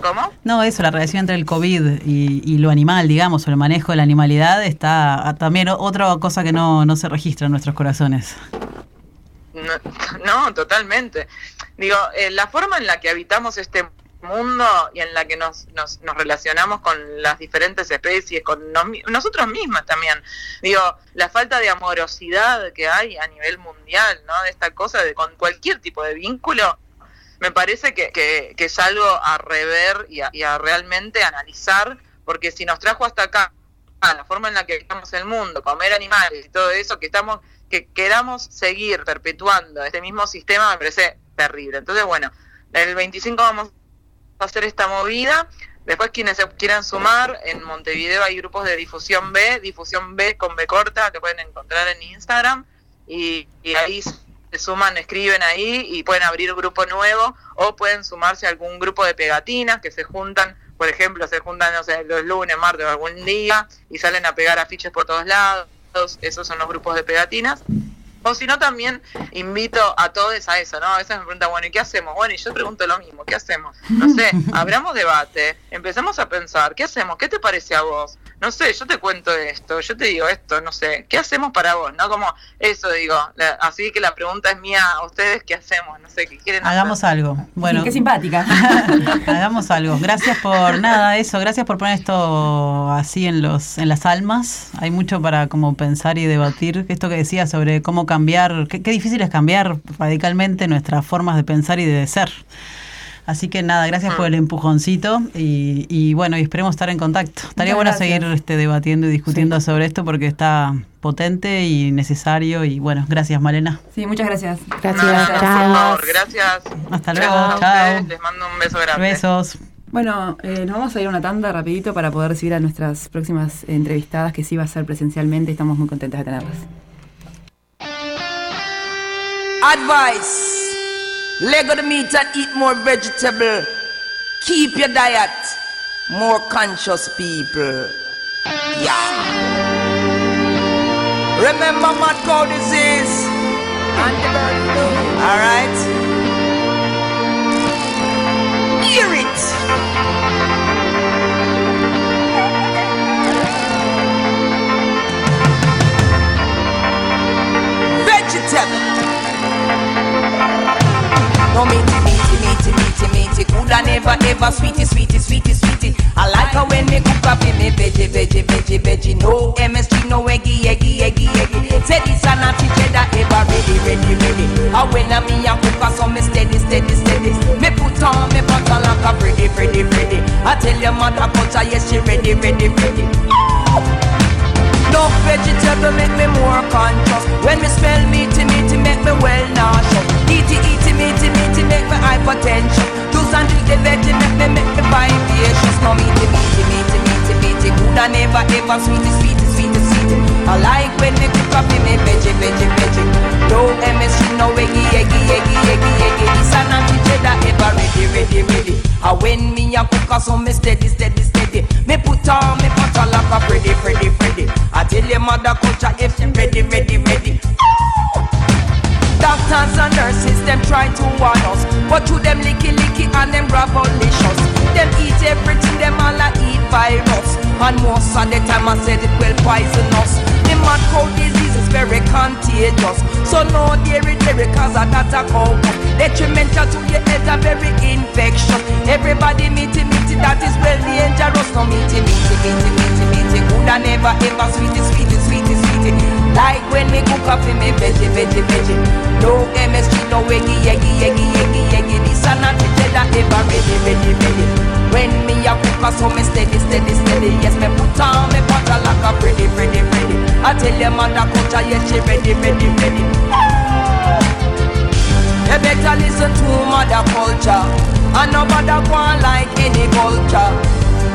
¿Cómo? No, eso, la relación entre el COVID y, y lo animal, digamos, o el manejo de la animalidad, está ah, también otra cosa que no, no se registra en nuestros corazones. No, no, totalmente. Digo, eh, la forma en la que habitamos este mundo y en la que nos, nos, nos relacionamos con las diferentes especies, con nos nosotros mismas también. Digo, la falta de amorosidad que hay a nivel mundial, ¿no? De esta cosa de con cualquier tipo de vínculo, me parece que, que, es algo a rever y a, y a realmente analizar, porque si nos trajo hasta acá a la forma en la que estamos el mundo, comer animales y todo eso, que estamos, que queramos seguir perpetuando este mismo sistema, me parece terrible. Entonces, bueno, el 25 vamos a hacer esta movida. Después quienes se quieran sumar, en Montevideo hay grupos de difusión B, difusión B con B corta, que pueden encontrar en Instagram, y, y ahí se suman, escriben ahí y pueden abrir un grupo nuevo o pueden sumarse a algún grupo de pegatinas que se juntan, por ejemplo, se juntan, no sé, los lunes, martes o algún día y salen a pegar afiches por todos lados. Esos son los grupos de pegatinas. O si no, también invito a todos a eso, ¿no? A veces me preguntan, bueno, ¿y qué hacemos? Bueno, y yo pregunto lo mismo, ¿qué hacemos? No sé, abramos debate, empezamos a pensar, ¿qué hacemos? ¿Qué te parece a vos? No sé, yo te cuento esto, yo te digo esto, no sé, ¿qué hacemos para vos? ¿No? Como eso digo, la- así que la pregunta es mía a ustedes, ¿qué hacemos? No sé, ¿qué quieren hacer? Hagamos algo. Bueno, Sí, qué simpática. hagamos algo. Gracias por nada, eso. Gracias por poner esto así en los en las almas. Hay mucho para como pensar y debatir. Esto que decía sobre cómo cambiar, qué, qué difícil es cambiar radicalmente nuestras formas de pensar y de ser. Así que nada, gracias por el empujoncito y, y bueno, y esperemos estar en contacto. Estaría bueno gracias. seguir este, debatiendo y discutiendo sobre esto porque está potente y necesario y bueno, gracias Malena. Sí, muchas gracias. Gracias, por chao. favor, gracias. Hasta Gracias luego, chao. Les mando un beso grande. Besos. Bueno, eh, nos vamos a ir a una tanda rapidito para poder recibir a nuestras próximas entrevistadas que sí va a ser presencialmente y estamos muy contentas de tenerlas. Advice. Leg of the meat and eat more vegetable. Keep your diet. More conscious people. Yeah. Remember mad cow disease. And the bird flu. Alright. Hear it. Vegetable. No meaty, meaty, meaty, meaty, meaty Coulda never, ever sweetie, sweetie, sweetie, sweetie. I like her when me cook up in me. Veggie, veggie, veggie, veggie. No MSG, no eggy, eggy, eggy, eggy. Say this a naughty cheddar ever ready, ready, ready. And when I me a cook her so me steady, steady, steady. Me put on me butter like a ready, ready, ready I tell your mother culture, yes she ready, ready, ready. No vegetable make me more conscious. When me smell meaty meaty make me well nauseous potential. Just until they let you make me make the vibrations. Come eat it, eat it, eat it, eat it, eat it. Good and never ever sweet it, sweet it. I like when they cook up in me veggie, veggie, veggie. No MSG, no eggy, eggy, eggy, eggy, eggy. This and that, cheddar ever ready, ready, ready. And when me a cook, I so me steady, steady, steady. Me put on me butter like a pretty, pretty, pretty. I tell your mother culture if she ready, ready, ready. Oh! Doctors and nurses, them try to warn us. But to them licky licky and them ravolicious Them eat everything, them all a eat virus. And most of the time I said it will poison us The mad cow disease is very contagious. So no dairy dairy cause I got a cow Detrimental to your health and very infectious Everybody meaty meaty that is well dangerous. No meaty meaty meaty meaty meaty Coulda never ever sweetie sweetie Like when me cook up in me veggie veggie veggie. No MSG no eggy eggy eggy eggy eggy. This a not the cheddar ever ready ready ready When me a cook her so me steady steady steady. Yes me put on me butter like a pretty pretty pretty. I tell your mother culture yes she ready ready ready. You better listen to mother culture. And nobody go on like any vulture.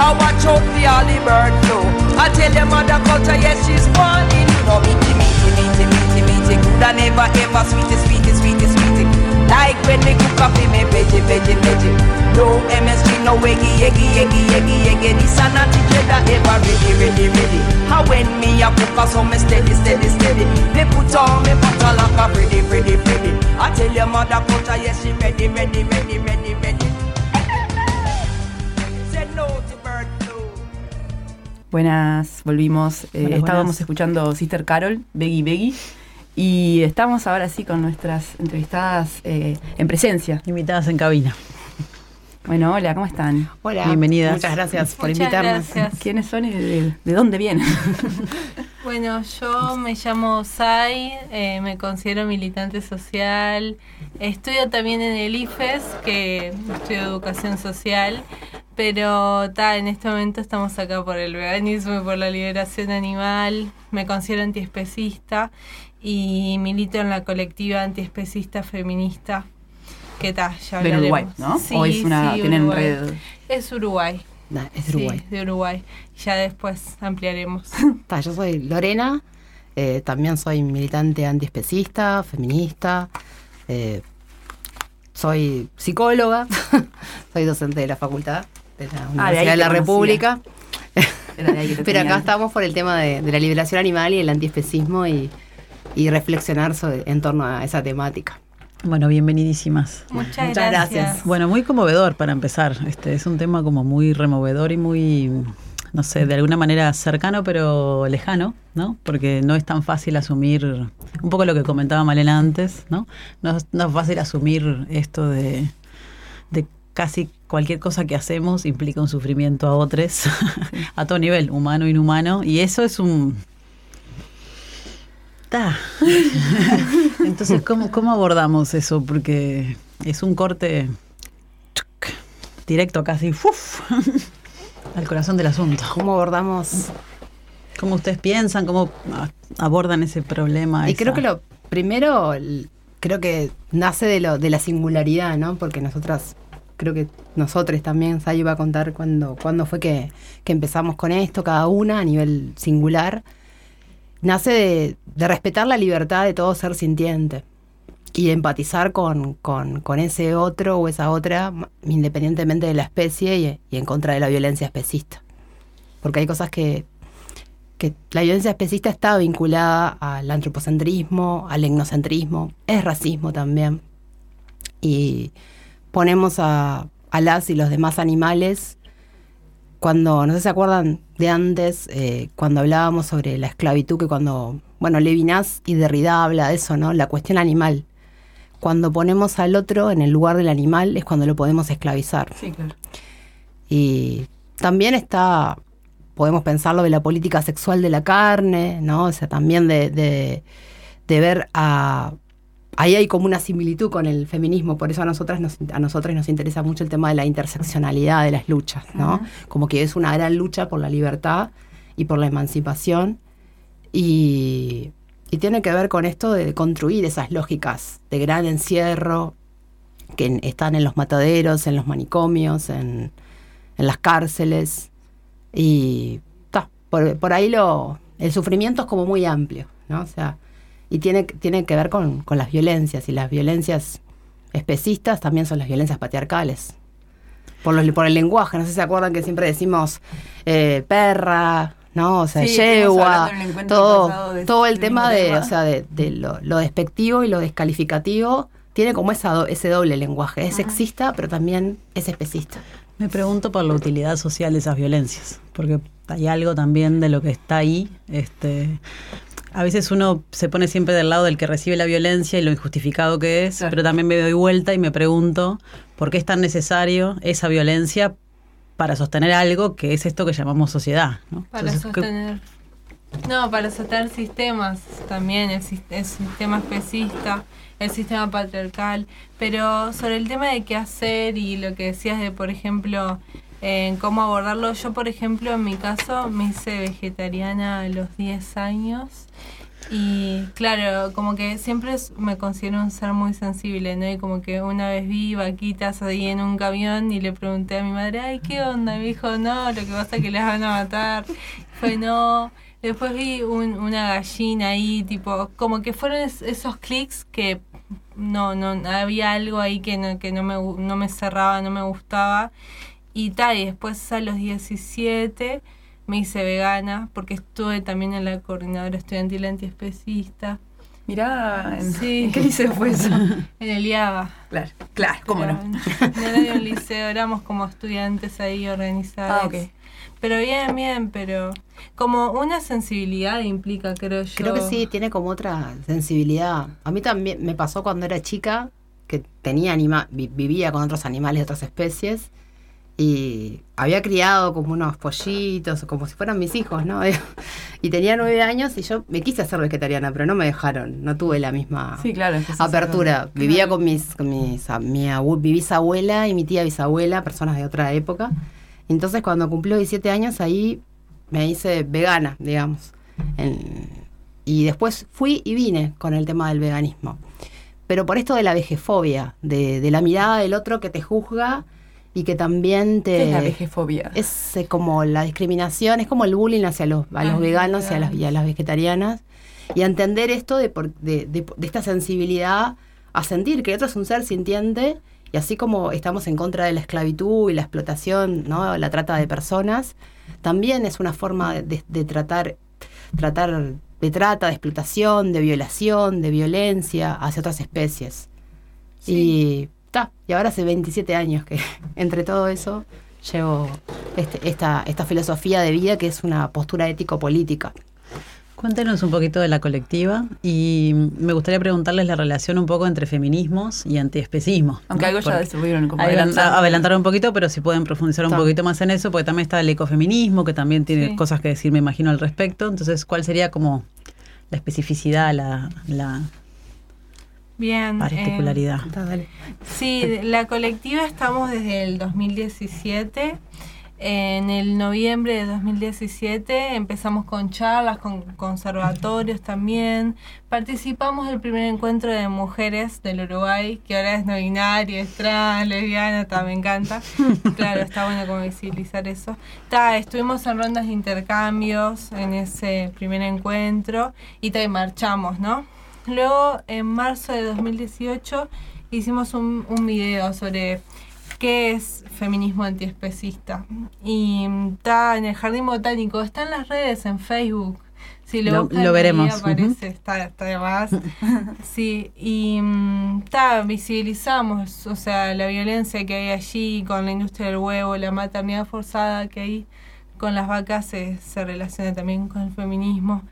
I watch out for all the bird flu. I tell your mother culture, yes she's born know meaty, meaty, meaty, meaty, meaty Coulda never ever sweetie, sweetie, sweetie, sweetie. Like when me cook up in me veggie, veggie, veggie. No MSG, no eggy, eggy, eggy, eggy, eggy. This a naughty cheddar ever ready, ready, ready. And when me a cook her so me steady, steady, steady Me put on me butter like a pretty, pretty, pretty. I tell your mother culture, yes she ready, ready, ready, ready, ready Buenas, volvimos. Eh, estábamos buenas. escuchando Sister Carol, Beggy Beggy. Y estamos ahora sí con nuestras entrevistadas eh, en presencia. Invitadas en cabina. Bueno, hola, ¿cómo están? Hola. Bienvenidas. Muchas gracias por Muchas invitarnos. gracias. ¿Quiénes son y de, de dónde vienen? Bueno, yo me llamo Sai, eh, me considero militante social, estudio también en el IFES, que estudio educación social, pero ta, en este momento estamos acá por el veganismo y por la liberación animal, me considero antiespecista y milito en la colectiva antiespecista feminista. ¿Qué tal? Ya Del hablaremos. Uruguay, ¿no? Sí, ¿O es una, sí, tienen Uruguay. red? Es Uruguay. Nah, es de Uruguay. Sí, de Uruguay. Ya después ampliaremos. Ta, yo soy Lorena, Eh, también soy militante antiespecista, feminista. eh, soy psicóloga. soy docente de la facultad de la Ah, de la. República. Pero acá estamos por el tema de, de la liberación animal y el antiespecismo y, y reflexionar sobre, en torno a esa temática. Bueno, bienvenidísimas. Muchas, Muchas gracias. gracias. Bueno, muy conmovedor para empezar. Este es un tema como muy removedor y muy, no sé, de alguna manera cercano pero lejano, ¿no? Porque no es tan fácil asumir, un poco lo que comentaba Malena antes, ¿no? No, es- no es fácil asumir esto de, de casi cualquier cosa que hacemos implica un sufrimiento a otros, a todo nivel, humano, inhumano, y eso es un... Ta. Entonces, ¿cómo, ¿cómo abordamos eso? Porque es un corte directo casi al corazón del asunto. ¿Cómo abordamos? ¿Cómo ustedes piensan? ¿Cómo abordan ese problema? Y esa- creo que lo primero, creo que nace de, lo, de la singularidad, ¿no? Porque nosotras, creo que nosotros también, Sai va a contar cuándo cuándo fue que, que empezamos con esto, cada una a nivel singular. Nace de, de respetar la libertad de todo ser sintiente y empatizar con, con, con ese otro o esa otra, independientemente de la especie y, y en contra de la violencia especista. Porque hay cosas que, que la violencia especista está vinculada al antropocentrismo, al etnocentrismo, es racismo también. Y ponemos a, a las y los demás animales, cuando, no sé si se acuerdan de antes, eh, cuando hablábamos sobre la esclavitud, que cuando, bueno, Levinas y Derrida habla de eso, ¿no? La cuestión animal. Cuando ponemos al otro en el lugar del animal es cuando lo podemos esclavizar. Sí, claro. Y también está, podemos pensarlo de la política sexual de la carne, ¿no? O sea, también de, de, de ver a... Ahí hay como una similitud con el feminismo, por eso a nosotras nos, a nosotras nos interesa mucho el tema de la interseccionalidad de las luchas, ¿no? Como que es una gran lucha por la libertad y por la emancipación y, y tiene que ver con esto de construir esas lógicas de gran encierro que están en los mataderos, en los manicomios, en, en las cárceles. Y ta, por, por ahí lo, el sufrimiento es como muy amplio, ¿no? O sea, y tiene, tiene que ver con, con las violencias. Y las violencias especistas también son las violencias patriarcales. Por, los, por el lenguaje, no sé si se acuerdan que siempre decimos eh, perra, ¿no? O sea, Sí, yegua, todo, de todo el tema de, tema. o sea, de, de lo, lo despectivo y lo descalificativo tiene como esa do- ese doble lenguaje. Es sexista, pero también es especista. Me pregunto por la utilidad social de esas violencias, porque hay algo también de lo que está ahí. Este, a veces uno se pone siempre del lado del que recibe la violencia y lo injustificado que es, Claro. pero también me doy vuelta y me pregunto por qué es tan necesario esa violencia para sostener algo que es esto que llamamos sociedad. ¿no? Para Entonces, ¿qué- sostener. No, para sostener sistemas también, el, el sistema especista, el sistema patriarcal. Pero sobre el tema de qué hacer y lo que decías de, por ejemplo, en cómo abordarlo, yo, por ejemplo, en mi caso, me hice vegetariana a los 10 años. Y claro, como que siempre me considero un ser muy sensible, ¿no? Y como que una vez vi vaquitas ahí en un camión y le pregunté a mi madre, ay, ¿qué onda? Y me dijo, no, lo que pasa es que las van a matar. Fue no. Después vi un- una gallina ahí, tipo, como que fueron es- esos clics que no, no, había algo ahí que no, que no me, no me cerraba, no me gustaba. Y tal, y después a los 17 me hice vegana porque estuve también en la coordinadora estudiantil antiespecista Mirá, ¿en, Sí. ¿en qué liceo fue eso? en el IABA. claro, claro, cómo Pero no. No era de un liceo, éramos como estudiantes ahí organizados. Ah, ok. Pero bien, bien, pero como una sensibilidad implica, creo yo. Creo que sí, tiene como otra sensibilidad. A mí también me pasó cuando era chica, que tenía anima vi- vivía con otros animales de otras especies y había criado como unos pollitos, como si fueran mis hijos, ¿no? y tenía nueve años y yo me quise hacer vegetariana, pero no me dejaron, no tuve la misma Sí, claro. apertura. Vivía con mis, con mis a- mi, abu- mi bisabuela y mi tía bisabuela, personas de otra época. Entonces cuando cumplió 17 años ahí me hice vegana, digamos. En- y después fui y vine con el tema del veganismo. Pero por esto de la vejefobia, de, de la mirada del otro que te juzga y que también te... ¿Qué es la vejefobia? Es eh, como la discriminación, es como el bullying hacia los, a los veganos y a, las, y a las vegetarianas. y a entender esto de, por- de, de- de esta sensibilidad a sentir que el otro es un ser sintiente y así como estamos en contra de la esclavitud y la explotación, ¿no? la trata de personas, también es una forma de, tratar, tratar de trata, de explotación, de violación, de violencia hacia otras especies. Y ta, y ahora hace 27 años que entre todo eso llevo este- esta, esta filosofía de vida que es una postura ético-política. Cuéntenos un poquito de la colectiva y me gustaría preguntarles la relación un poco entre feminismos y antiespecismo. Aunque algo ya estuvieron como Ahí van a adelantando. adelantar un poquito, pero si pueden profundizar un Está. poquito más en eso, porque también está el ecofeminismo, que también tiene Sí. cosas que decir, me imagino, al respecto. Entonces, ¿cuál sería como la especificidad, la, la Bien. eh, particularidad? Sí, la colectiva estamos desde el 2017. En el noviembre de 2017 empezamos con charlas, con conservatorios también. Participamos del primer encuentro de mujeres del Uruguay, que ahora es no binaria, es trans, lesbiana, ta, me encanta. Claro, está bueno como visibilizar eso. Ta, estuvimos en rondas de intercambios en ese primer encuentro y también marchamos, ¿no? Luego, en marzo de 2018, hicimos un, un video sobre qué es feminismo antiespecista. Y está en el Jardín Botánico, está en las redes, en Facebook. Si lo, Lo- buscan lo ahí veremos, aparece, está, está de más. sí, y está, visibilizamos, o sea, la violencia que hay allí con la industria del huevo, la maternidad forzada que hay con las vacas se, se relaciona también con el feminismo.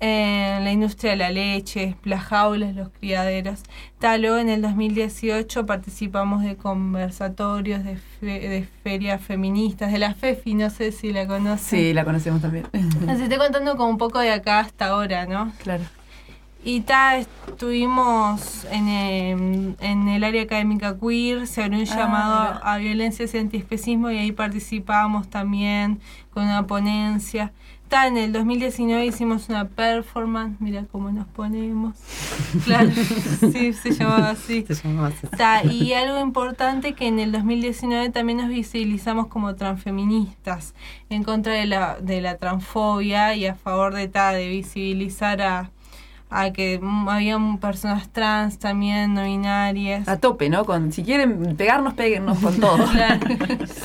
Eh, la industria de la leche, las jaulas, los criaderos. Tal, luego en el 2018 participamos de conversatorios, de, fe- de ferias feministas, de la FEFI, no sé si la conocen. Sí, la conocemos también. Les estoy contando como un poco de acá hasta ahora, ¿no? claro. Y ta, estuvimos en, em, en el área académica queer, se abrió un Ah, llamado mira. a violencias y antiespecismo y ahí participamos también con una ponencia. Ta, en el 2019 hicimos una performance, mira cómo nos ponemos. Claro, sí, se llamaba así. Se llamaba así. Ta, y algo importante que en el 2019 también nos visibilizamos como transfeministas en contra de la, de la transfobia y a favor de ta, de visibilizar a, a que había personas trans también, no binarias. A tope, ¿no? Con, si quieren pegarnos, péguennos con todo. Claro,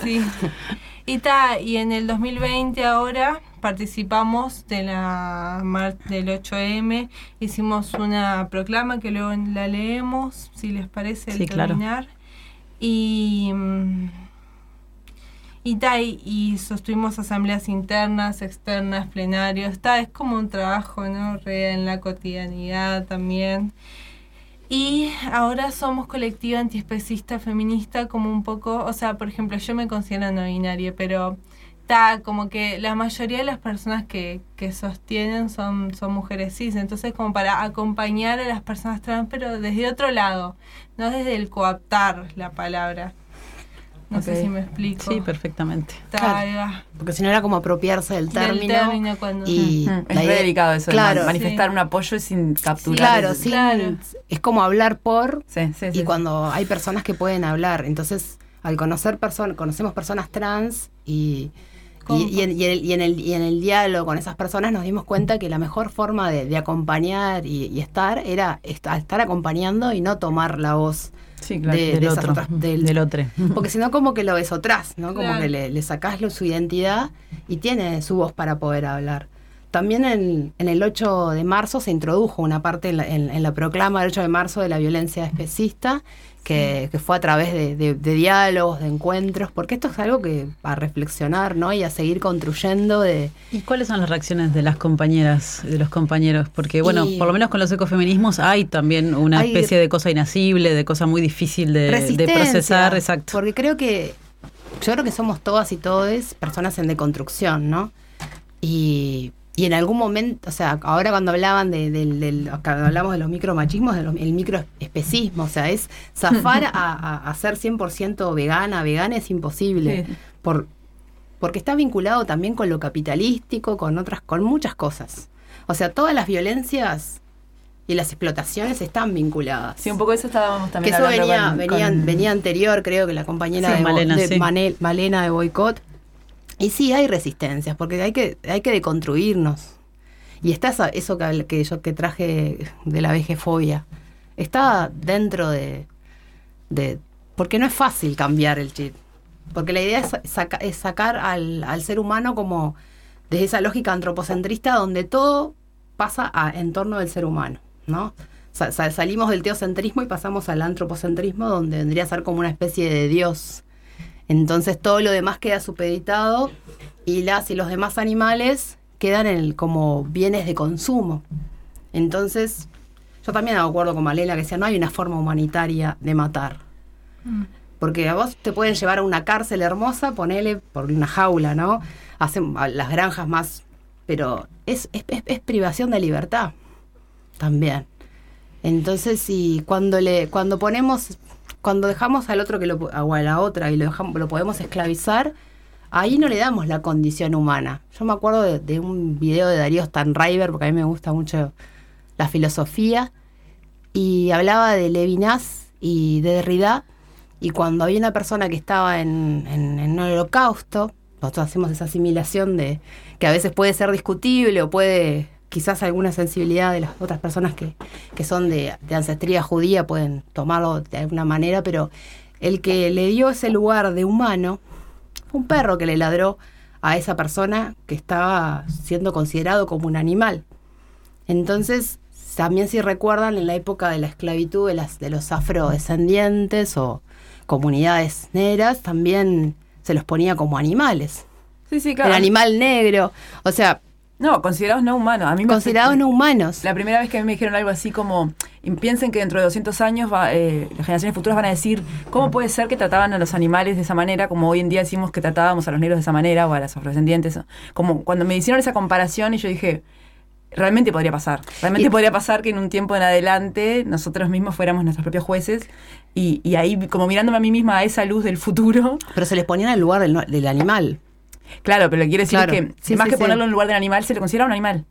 sí. Y ta, y en el 2020 ahora participamos de la mar- del 8M, hicimos una proclama que luego la leemos, si les parece, al Sí, claro. terminar. Y mm, y, ta, y, y sostuvimos asambleas internas, externas, plenarios. Ta, es como un trabajo, ¿no? Re en la cotidianidad también. Y ahora somos colectiva antiespecista feminista como un poco, o sea, por ejemplo, yo me considero no binaria, pero está como que la mayoría de las personas que, que sostienen son, son mujeres cis, entonces como para acompañar a las personas trans, pero desde otro lado, no desde el coaptar la palabra. No sé si me explico. Sí, perfectamente. Claro. Porque si no era como apropiarse del Del término. término cuando- y es re delicado eso, Claro, man- manifestar sí. un apoyo sin capturar. Claro, el- sí. Claro. Es como hablar por Sí, sí, sí. y cuando hay personas que pueden hablar. Entonces, al conocer personas, conocemos personas trans y, y, y en, y en el, y en el- y en el diálogo con esas personas nos dimos cuenta que la mejor forma de, de acompañar y, y estar era est- estar acompañando y no tomar la voz Sí, claro. de, Del de otro. otras- del- Del otro. porque si no como que lo ves atrás, ¿no? Como Claro. que le, le sacás lo- su identidad y tiene su voz para poder hablar. También en, en el 8 de marzo se introdujo una parte en la, en- en la proclama del 8 de marzo de la violencia especista, que, que fue a través de, de- de diálogos, de encuentros, porque esto es algo que a reflexionar, ¿no? Y a seguir construyendo de... ¿Y cuáles son las reacciones de las compañeras, de los compañeros? Porque, bueno, Y- por lo menos con los ecofeminismos hay también una Hay- especie de cosa inasible, de cosa muy difícil de, de procesar. Exacto. Porque creo que yo creo que somos todas y todes personas en deconstrucción, ¿no? Y, y en algún momento, o sea, ahora cuando hablaban de, del, del- cuando hablamos de los micromachismos, del el microespecismo, o sea, es zafar a, a, a ser 100% vegana, vegana es imposible. Sí. Por, porque está vinculado también con lo capitalístico, con otras, con muchas cosas. O sea, todas las violencias y las explotaciones están vinculadas. Sí, un poco eso estábamos Que también eso hablando venía, con- venía, con- venía anterior, creo que la compañera Sí, de, Malena, de sí. Manel- Malena de Boicot. Y sí, hay resistencias, porque hay que, hay que deconstruirnos. Y está eso que, yo que traje de la vejefobia. Está dentro de. Porque no es fácil cambiar el chip. Porque la idea es, saca- es sacar al, ser humano como desde esa lógica antropocentrista donde todo pasa en torno del ser humano, ¿no? Sa- sa- salimos del teocentrismo y pasamos al antropocentrismo donde vendría a ser como una especie de Dios. Entonces todo lo demás queda supeditado y las y los demás animales quedan en el- como bienes de consumo. Entonces, yo también hago acuerdo con Malena que decía, no hay una forma humanitaria de matar. Porque a vos te pueden llevar a una cárcel hermosa, ponele por una jaula, ¿no? Hacen las granjas más... Pero es, es, es- es privación de libertad también. Entonces, si cuando le cuando ponemos, cuando dejamos al otro que lo, o a la otra y lo, dejamos, lo podemos esclavizar, ahí no le damos la condición humana. Yo me acuerdo de, un video de Darío Stanriver, porque a mí me gusta mucho la filosofía, y hablaba de Levinas y de Derrida, y cuando había una persona que estaba en, en, holocausto, nosotros hacemos esa asimilación de que a veces puede ser discutible o puede quizás alguna sensibilidad de las otras personas que, que son de, de ancestría judía pueden tomarlo de alguna manera, pero el que le dio ese lugar de humano fue un perro que le ladró a esa persona que estaba siendo considerado como un animal. Entonces, también si recuerdan, en la época de la esclavitud de, las, de los afrodescendientes o comunidades negras, también se los ponía como animales. Sí, sí, claro. El animal negro, o sea, No, considerados no humanos. A mí me considerados no humanos. La primera vez que a mí me dijeron algo así como, piensen que dentro de 200 años va, eh, las generaciones futuras van a decir, ¿cómo puede ser que trataban a los animales de esa manera, como hoy en día decimos que tratábamos a los negros de esa manera o a las afrodescendientes? Como cuando me hicieron esa comparación y yo dije, realmente podría pasar. Realmente Y- podría pasar que en un tiempo en adelante nosotros mismos fuéramos nuestros propios jueces y, y ahí como mirándome a mí misma a esa luz del futuro, Pero se les ponían al lugar del, del animal. Claro, pero lo que quiere decir Claro. es que Sí, más sí, que sí. ponerlo en lugar del animal, se le considera un animal.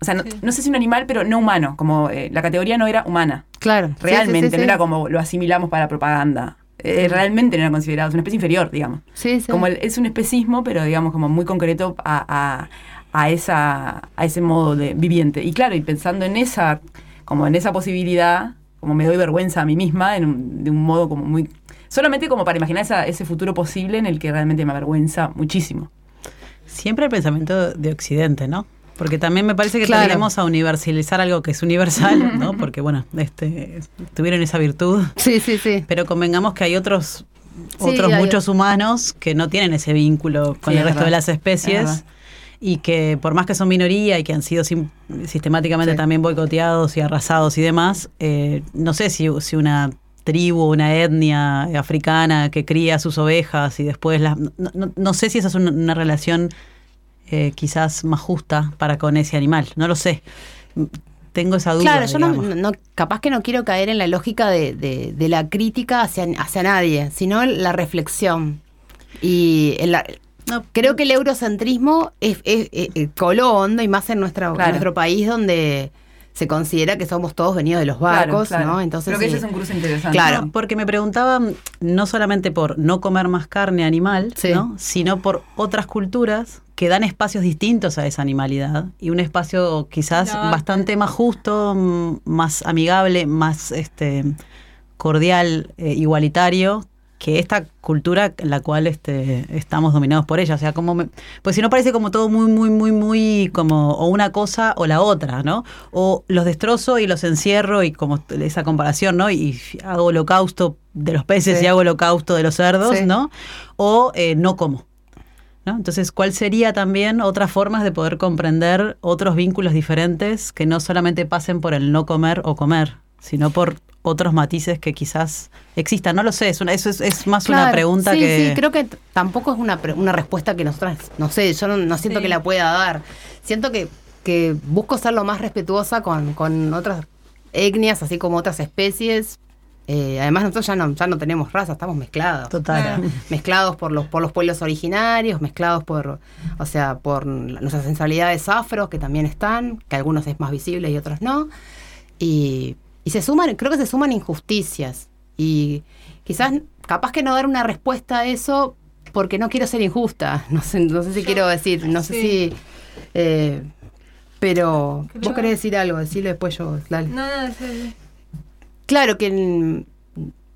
O sea, no, no sé si un animal, pero no humano. Como eh, la categoría no era humana. Claro. Realmente, no era como lo asimilamos para propaganda. Eh, realmente no era considerado, es una especie inferior, digamos. Sí, sí. Como el- es un especismo, pero digamos como muy concreto a, a, a esa, a ese modo de viviente. Y claro, y pensando en esa, como en esa posibilidad, como me doy vergüenza a mí misma, en un- de un modo como muy... Solamente como para imaginar esa- ese futuro posible en el que realmente me avergüenza muchísimo. Siempre el pensamiento de Occidente, ¿no? Porque también me parece que Claro. tendemos a universalizar algo que es universal, ¿no? Porque, bueno, este, tuvieron esa virtud. Sí, sí, sí. Pero convengamos que hay otros, Sí, otros hay- muchos humanos que no tienen ese vínculo con Sí, el es resto de las Es especies y que por más que son minoría y que han sido sim- sistemáticamente Sí. también boicoteados y arrasados y demás, eh, no sé si, si una tribu, una etnia africana que cría sus ovejas y después las... No, no- no sé si esa es una, una relación eh, quizás más justa para con ese animal, no lo sé. Tengo esa duda. Claro, yo no, capaz que no quiero caer en la lógica de, de- de la crítica hacia, hacia nadie, sino la reflexión. Y No, creo que el eurocentrismo es, es- es- eh, coló hondo y más en, nuestra, en nuestro país donde se considera que somos todos venidos de los barcos, claro. ¿no? Entonces, Creo que ese es un cruce interesante. Claro. No, porque me preguntaban no solamente por no comer más carne animal, Sí. ¿no? sino por otras culturas que dan espacios distintos a esa animalidad y un espacio quizás No, bastante más justo, mm, más amigable, más este cordial, eh, igualitario que esta cultura en la cual este, estamos dominados por ella. O sea, como me- pues si no parece como todo muy, muy, muy, muy como o una cosa o la otra, ¿no? O los destrozo y los encierro y como esa comparación, ¿no? Y hago holocausto de los peces Sí. y hago holocausto de los cerdos, Sí. ¿no? O eh, no como. ¿no? Entonces, ¿cuál sería también otras formas de poder comprender otros vínculos diferentes que no solamente pasen por el no comer o comer, sino por otros matices que quizás existan? No lo sé, es una, eso es, es más una pregunta sí, que... Sí, creo que tampoco es una, pre- una respuesta que nosotras, no sé, yo no, no siento Sí. que la pueda dar. Siento que, que busco ser lo más respetuosa con, con otras etnias, así como otras especies. Eh, además nosotros ya no, ya no tenemos raza, estamos mezclados. Total. Mezclados por los, por los pueblos originarios, mezclados por, o sea, por nuestras sensualidades afros, que también están, que algunos es más visible y otros no. Y, y se suman, creo que se suman injusticias. Y quizás, capaz que no dar una respuesta a eso, porque no quiero ser injusta. No sé, no sé si quiero decir, no sé si. eh, Pero Creo- vos querés decir algo, decirlo después yo, dale. No, no, sí. Claro que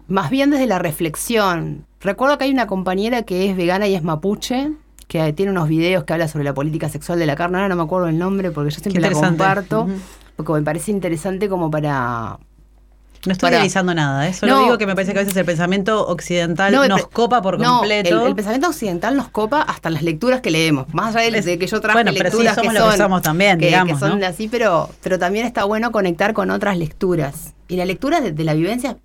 más bien desde la reflexión. Recuerdo que hay una compañera que es vegana y es mapuche, que tiene unos videos que habla sobre la política sexual de la carne. Ahora no me acuerdo el nombre porque yo siempre la comparto. Porque me parece interesante como para... No estoy Para- idealizando nada, ¿eh? solo No. digo que me parece que a veces el pensamiento occidental No, nos copa por No, completo. el, el pensamiento occidental nos copa hasta las lecturas que leemos. Más allá de, que yo traje bueno, pero sí, somos que lo que son, somos también, que, digamos, que son ¿no? así, pero, pero también está bueno conectar con otras lecturas. Y la lectura de, de la vivencia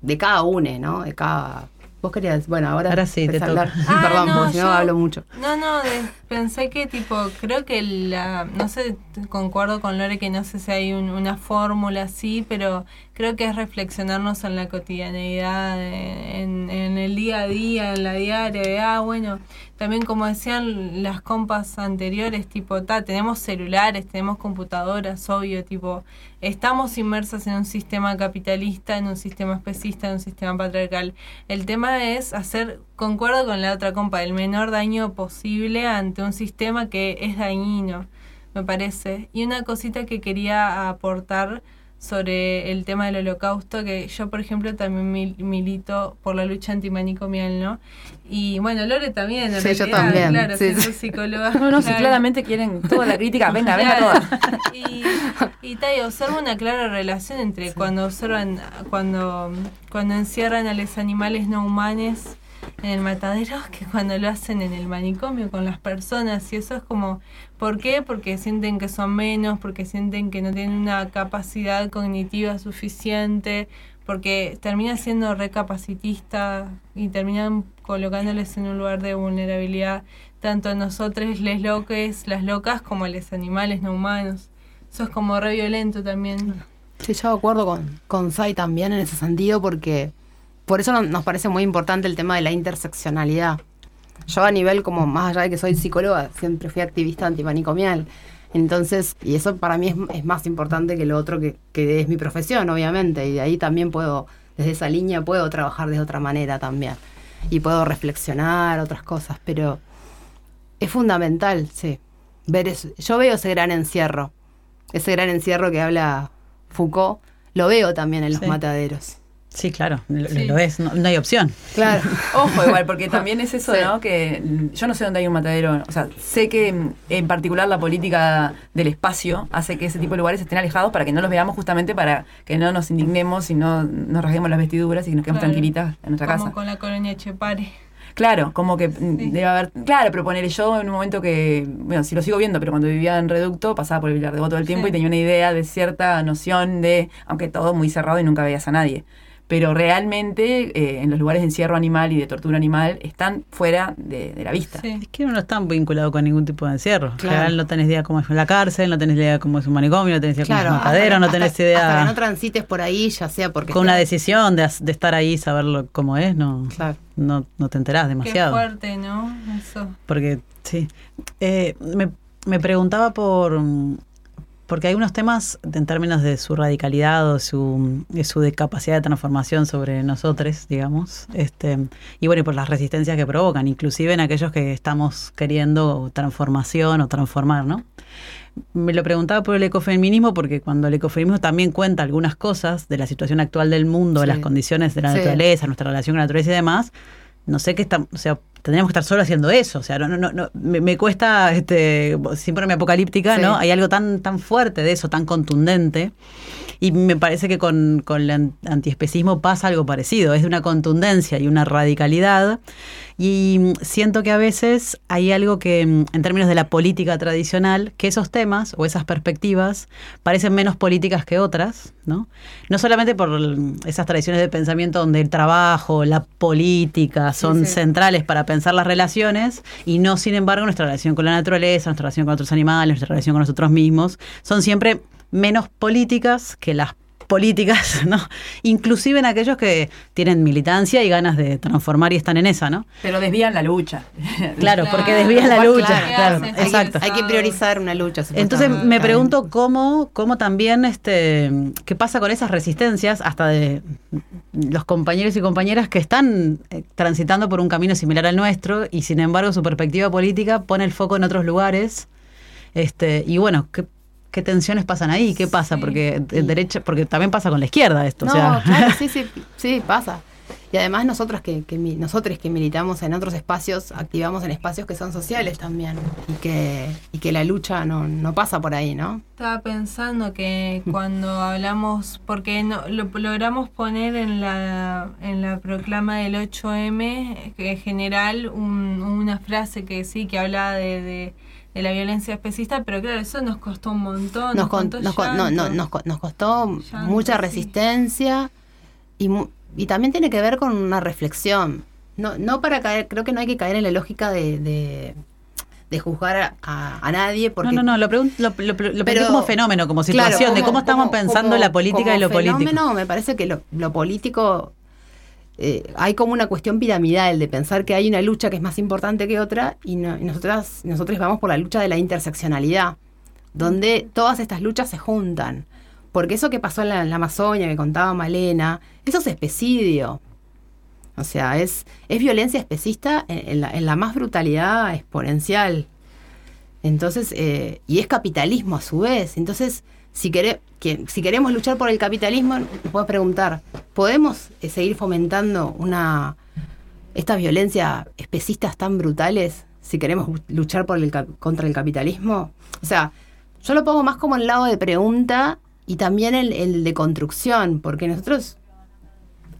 de cada uno, ¿no? De cada... Vos querías, bueno, ahora, Ahora sí, te toca. Ah, Perdón, no, si no yo- hablo mucho. No, no, de- pensé que tipo, creo que la, no sé, concuerdo con Lore que no sé si hay un- una fórmula así, pero creo que es reflexionarnos en la cotidianeidad, en, el día a día, en la diaria, de, ah, bueno, también como decían las compas anteriores, tipo, ta, tenemos celulares, tenemos computadoras, obvio, tipo, estamos inmersas en un sistema capitalista, en un sistema especista, en un sistema patriarcal. El tema es hacer, concuerdo con la otra compa, el menor daño posible ante un sistema que es dañino, me parece. Y una cosita que quería aportar sobre el tema del holocausto, que yo, por ejemplo, también mil- milito por la lucha antimanicomial, ¿no? Y bueno, Lore también, en Sí, yo también, claro, sí, siendo sí. psicóloga. No, no, si claro. claramente quieren toda la crítica, venga, venga toda. Claro. Y, y ta, y observa una clara relación entre cuando observan, cuando, cuando encierran a los animales no humanos en el matadero, que cuando lo hacen en el manicomio con las personas. Y eso es como, ¿por qué? Porque sienten que son menos, porque sienten que no tienen una capacidad cognitiva suficiente, porque termina siendo recapacitista y terminan colocándoles en un lugar de vulnerabilidad tanto nosotros, les las locas, como los animales no humanos. Eso es como re violento también. Sí, yo acuerdo con, con Sai también en ese sentido, porque por eso no- nos parece muy importante el tema de la interseccionalidad. Yo a nivel como más allá de que soy psicóloga, siempre fui activista antimanicomial. Entonces, y eso para mí es, es más importante que lo otro que, que es mi profesión, obviamente. Y de ahí también puedo, desde esa línea puedo trabajar de otra manera también. Y puedo reflexionar otras cosas, pero es fundamental, sí. Ver eso. Yo veo ese gran encierro. Ese gran encierro que habla Foucault, lo veo también en los Sí. mataderos. Sí, claro, lo, Sí. lo es, no, no hay opción. Claro. Ojo igual, porque también es eso, Sí. ¿no? Que mm, yo no sé dónde hay un matadero. O sea, sé que mm, en particular la política del espacio hace que ese tipo de lugares estén alejados para que no los veamos justamente para que no nos indignemos y no nos rasguemos las vestiduras y que nos quedemos Claro. tranquilitas en nuestra como casa. con la colonia Chepare. Claro, como que mm, Sí. debe haber. Claro, pero poner yo en un momento que. Bueno, si lo sigo viendo, pero cuando vivía en Reducto pasaba por el Villar de todo el tiempo Sí. y tenía una idea de cierta noción de. Aunque todo muy cerrado y nunca veías a nadie. Pero realmente eh, en los lugares de encierro animal y de tortura animal están fuera de, de la vista. Sí. Es que uno no está vinculado con ningún tipo de encierro. En Claro. no tenés idea cómo es la cárcel, no tenés idea cómo es un manicomio, no tenés idea Claro, cómo es un matadero, hasta- no tenés hasta- idea... Hasta que no transites por ahí, ya sea porque. con una estés- decisión de, estar ahí, saberlo cómo es, no, Claro. no, no te enterás Qué demasiado. fuerte, ¿no? Eso. Porque, sí. Eh, me, me preguntaba por. Porque hay unos temas en términos de su radicalidad o su, de su de capacidad de transformación sobre nosotros, digamos. Este, y bueno, y por las resistencias que provocan, inclusive en aquellos que estamos queriendo transformación o transformar, ¿no? Me lo preguntaba por el ecofeminismo porque cuando el ecofeminismo también cuenta algunas cosas de la situación actual del mundo, de las condiciones de la Sí. naturaleza, nuestra relación con la naturaleza y demás, no sé qué está, o sea, tendríamos que estar solo haciendo eso, o sea, no, no, no, me, me cuesta, este, siempre me apocalíptica, Sí. ¿no? Hay algo tan, tan fuerte de eso, tan contundente, y me parece que con, con el an- antiespecismo pasa algo parecido, es de una contundencia y una radicalidad, y mm, siento que a veces hay algo que, mm, en términos de la política tradicional, que esos temas o esas perspectivas parecen menos políticas que otras, ¿no? No solamente por mm, esas tradiciones de pensamiento donde el trabajo, la política son sí. centrales para pensar las relaciones y no, sin embargo, nuestra relación con la naturaleza, nuestra relación con otros animales, nuestra relación con nosotros mismos, son siempre menos políticas que las políticas, ¿no? Inclusive en aquellos que tienen militancia y ganas de transformar y están en esa, ¿no? Pero desvían la lucha. Claro, Claro. porque desvían la lucha, claro. claro, Hay que- exacto. Hay que priorizar una lucha. Entonces me pregunto cómo, cómo también, este, qué pasa con esas resistencias hasta de los compañeros y compañeras que están eh, transitando por un camino similar al nuestro y sin embargo su perspectiva política pone el foco en otros lugares. Este, y bueno, ¿qué, qué tensiones pasan ahí, qué pasa, porque el derecha, porque también pasa con la izquierda esto. No, o sea. claro, sí, sí, sí, pasa. Y además nosotros que, que nosotros que militamos en otros espacios, activamos en espacios que son sociales también. Y que, y que la lucha no, no pasa por ahí, ¿no? Estaba pensando que cuando hablamos, porque no, lo logramos poner en la, en la proclama del 8M, que en general un- una frase que sí, que hablaba de, de, de la violencia especista, pero claro, eso nos costó un montón. Nos, con- costó nos, con- no, no, nos, co- nos costó Llanto, mucha sí. resistencia y, mu- y también tiene que ver con una reflexión. No, no para caer, creo que no hay que caer en la lógica de, de, de juzgar a, a- nadie porque no, no, no, lo pregunto lo, lo, lo planteé Pero- como fenómeno, como Claro, situación, de cómo estamos como- pensando como- la política como y lo político. fenómeno, me parece que lo, lo político eh, hay como una cuestión piramidal de pensar que hay una lucha que es más importante que otra y, no- y nosotras nosotros vamos por la lucha de la interseccionalidad donde todas estas luchas se juntan. Porque eso que pasó en la, en la Amazonia que contaba Malena eso es especidio o sea es es violencia especista en, en la, en la más brutalidad exponencial. Entonces, eh, y es capitalismo a su vez. Entonces, si, quere- que- si queremos luchar por el capitalismo, nos podemos preguntar, ¿podemos eh, seguir fomentando una estas violencias especistas tan brutales si queremos luchar contra el capitalismo? O sea, yo lo pongo más como el lado de pregunta y también el, el de construcción, porque nosotros,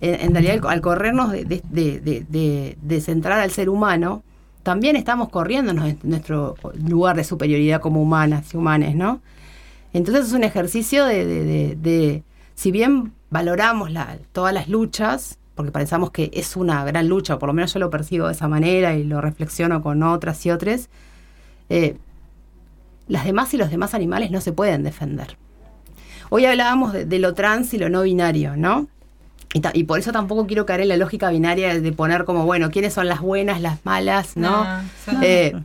en, en realidad, al corrernos de, de- centrar al ser humano, también estamos corriéndonos de nuestro lugar de superioridad como humanas y humanes, ¿no? Entonces es un ejercicio de, de- de- de- si bien valoramos la- todas las luchas, porque pensamos que es una gran lucha, o por lo menos yo lo percibo de esa manera y lo reflexiono con otras y otras, eh, las demás y los demás animales no se pueden defender. Hoy hablábamos de, de lo trans y lo no binario, ¿no? Y, por eso tampoco quiero caer en la lógica binaria de poner como, bueno, ¿quiénes son las buenas, las malas, no? No, sí. Eh,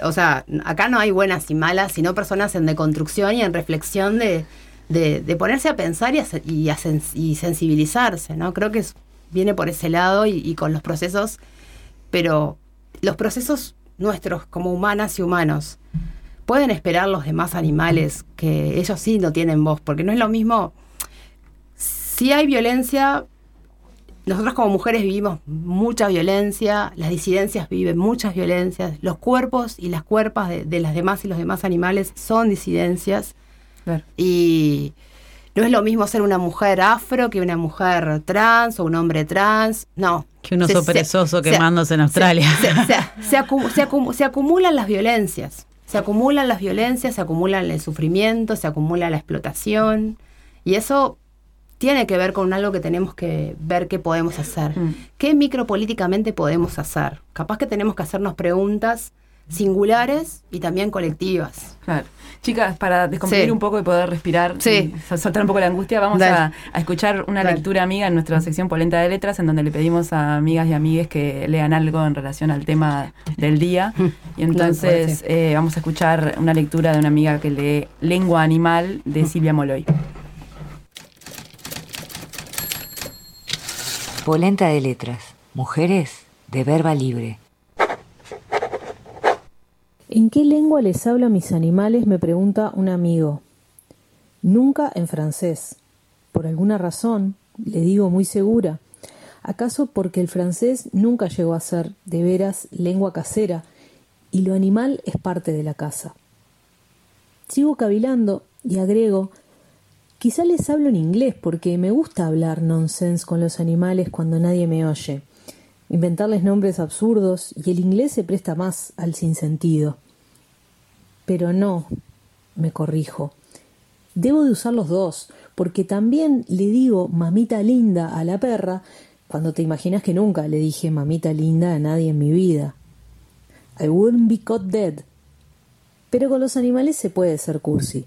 o sea, acá no hay buenas y malas, sino personas en deconstrucción y en reflexión de, de- ponerse a pensar y, a y, y sensibilizarse, ¿no? Creo que viene por ese lado y, y con los procesos, pero los procesos nuestros como humanas y humanos, pueden esperar los demás animales que ellos sí no tienen voz, porque no es lo mismo. Si hay violencia, nosotros como mujeres vivimos mucha violencia, las disidencias viven muchas violencias, los cuerpos y las cuerpas de, de las demás y los demás animales son disidencias. Claro. Y no es lo mismo ser una mujer afro que una mujer trans o un hombre trans. No. Que un oso se- perezoso se- quemándose en Australia. Acu- acu- se acumulan las violencias. Se acumulan las violencias, se acumulan el sufrimiento, se acumula la explotación. Y eso tiene que ver con algo que tenemos que ver qué podemos hacer. Mm. ¿Qué micropolíticamente podemos hacer? Capaz que tenemos que hacernos preguntas singulares y también colectivas. Claro. Chicas, para descomprimir Sí. un poco y poder respirar Sí. y soltar un poco la angustia, vamos a, a escuchar una Dale. lectura amiga en nuestra sección Polenta de Letras, en donde le pedimos a amigas y amigues que lean algo en relación al tema del día. Y entonces eh, vamos a escuchar una lectura de una amiga que lee Lengua Animal de Silvia Moloy. Polenta de letras. Mujeres de verba libre. ¿En qué lengua les hablo mis animales? me pregunta un amigo. Nunca en francés. Por alguna razón, le digo muy segura. ¿Acaso porque el francés nunca llegó a ser, de veras, lengua casera, y lo animal es parte de la casa? Sigo cavilando y agrego, quizá les hablo en inglés porque me gusta hablar nonsense con los animales cuando nadie me oye inventarles nombres absurdos y el inglés se presta más al sinsentido. Pero no, me corrijo. Debo de usar los dos, porque también le digo mamita linda a la perra cuando te imaginas que nunca le dije mamita linda a nadie en mi vida. I wouldn't be caught dead. Pero con los animales se puede ser cursi.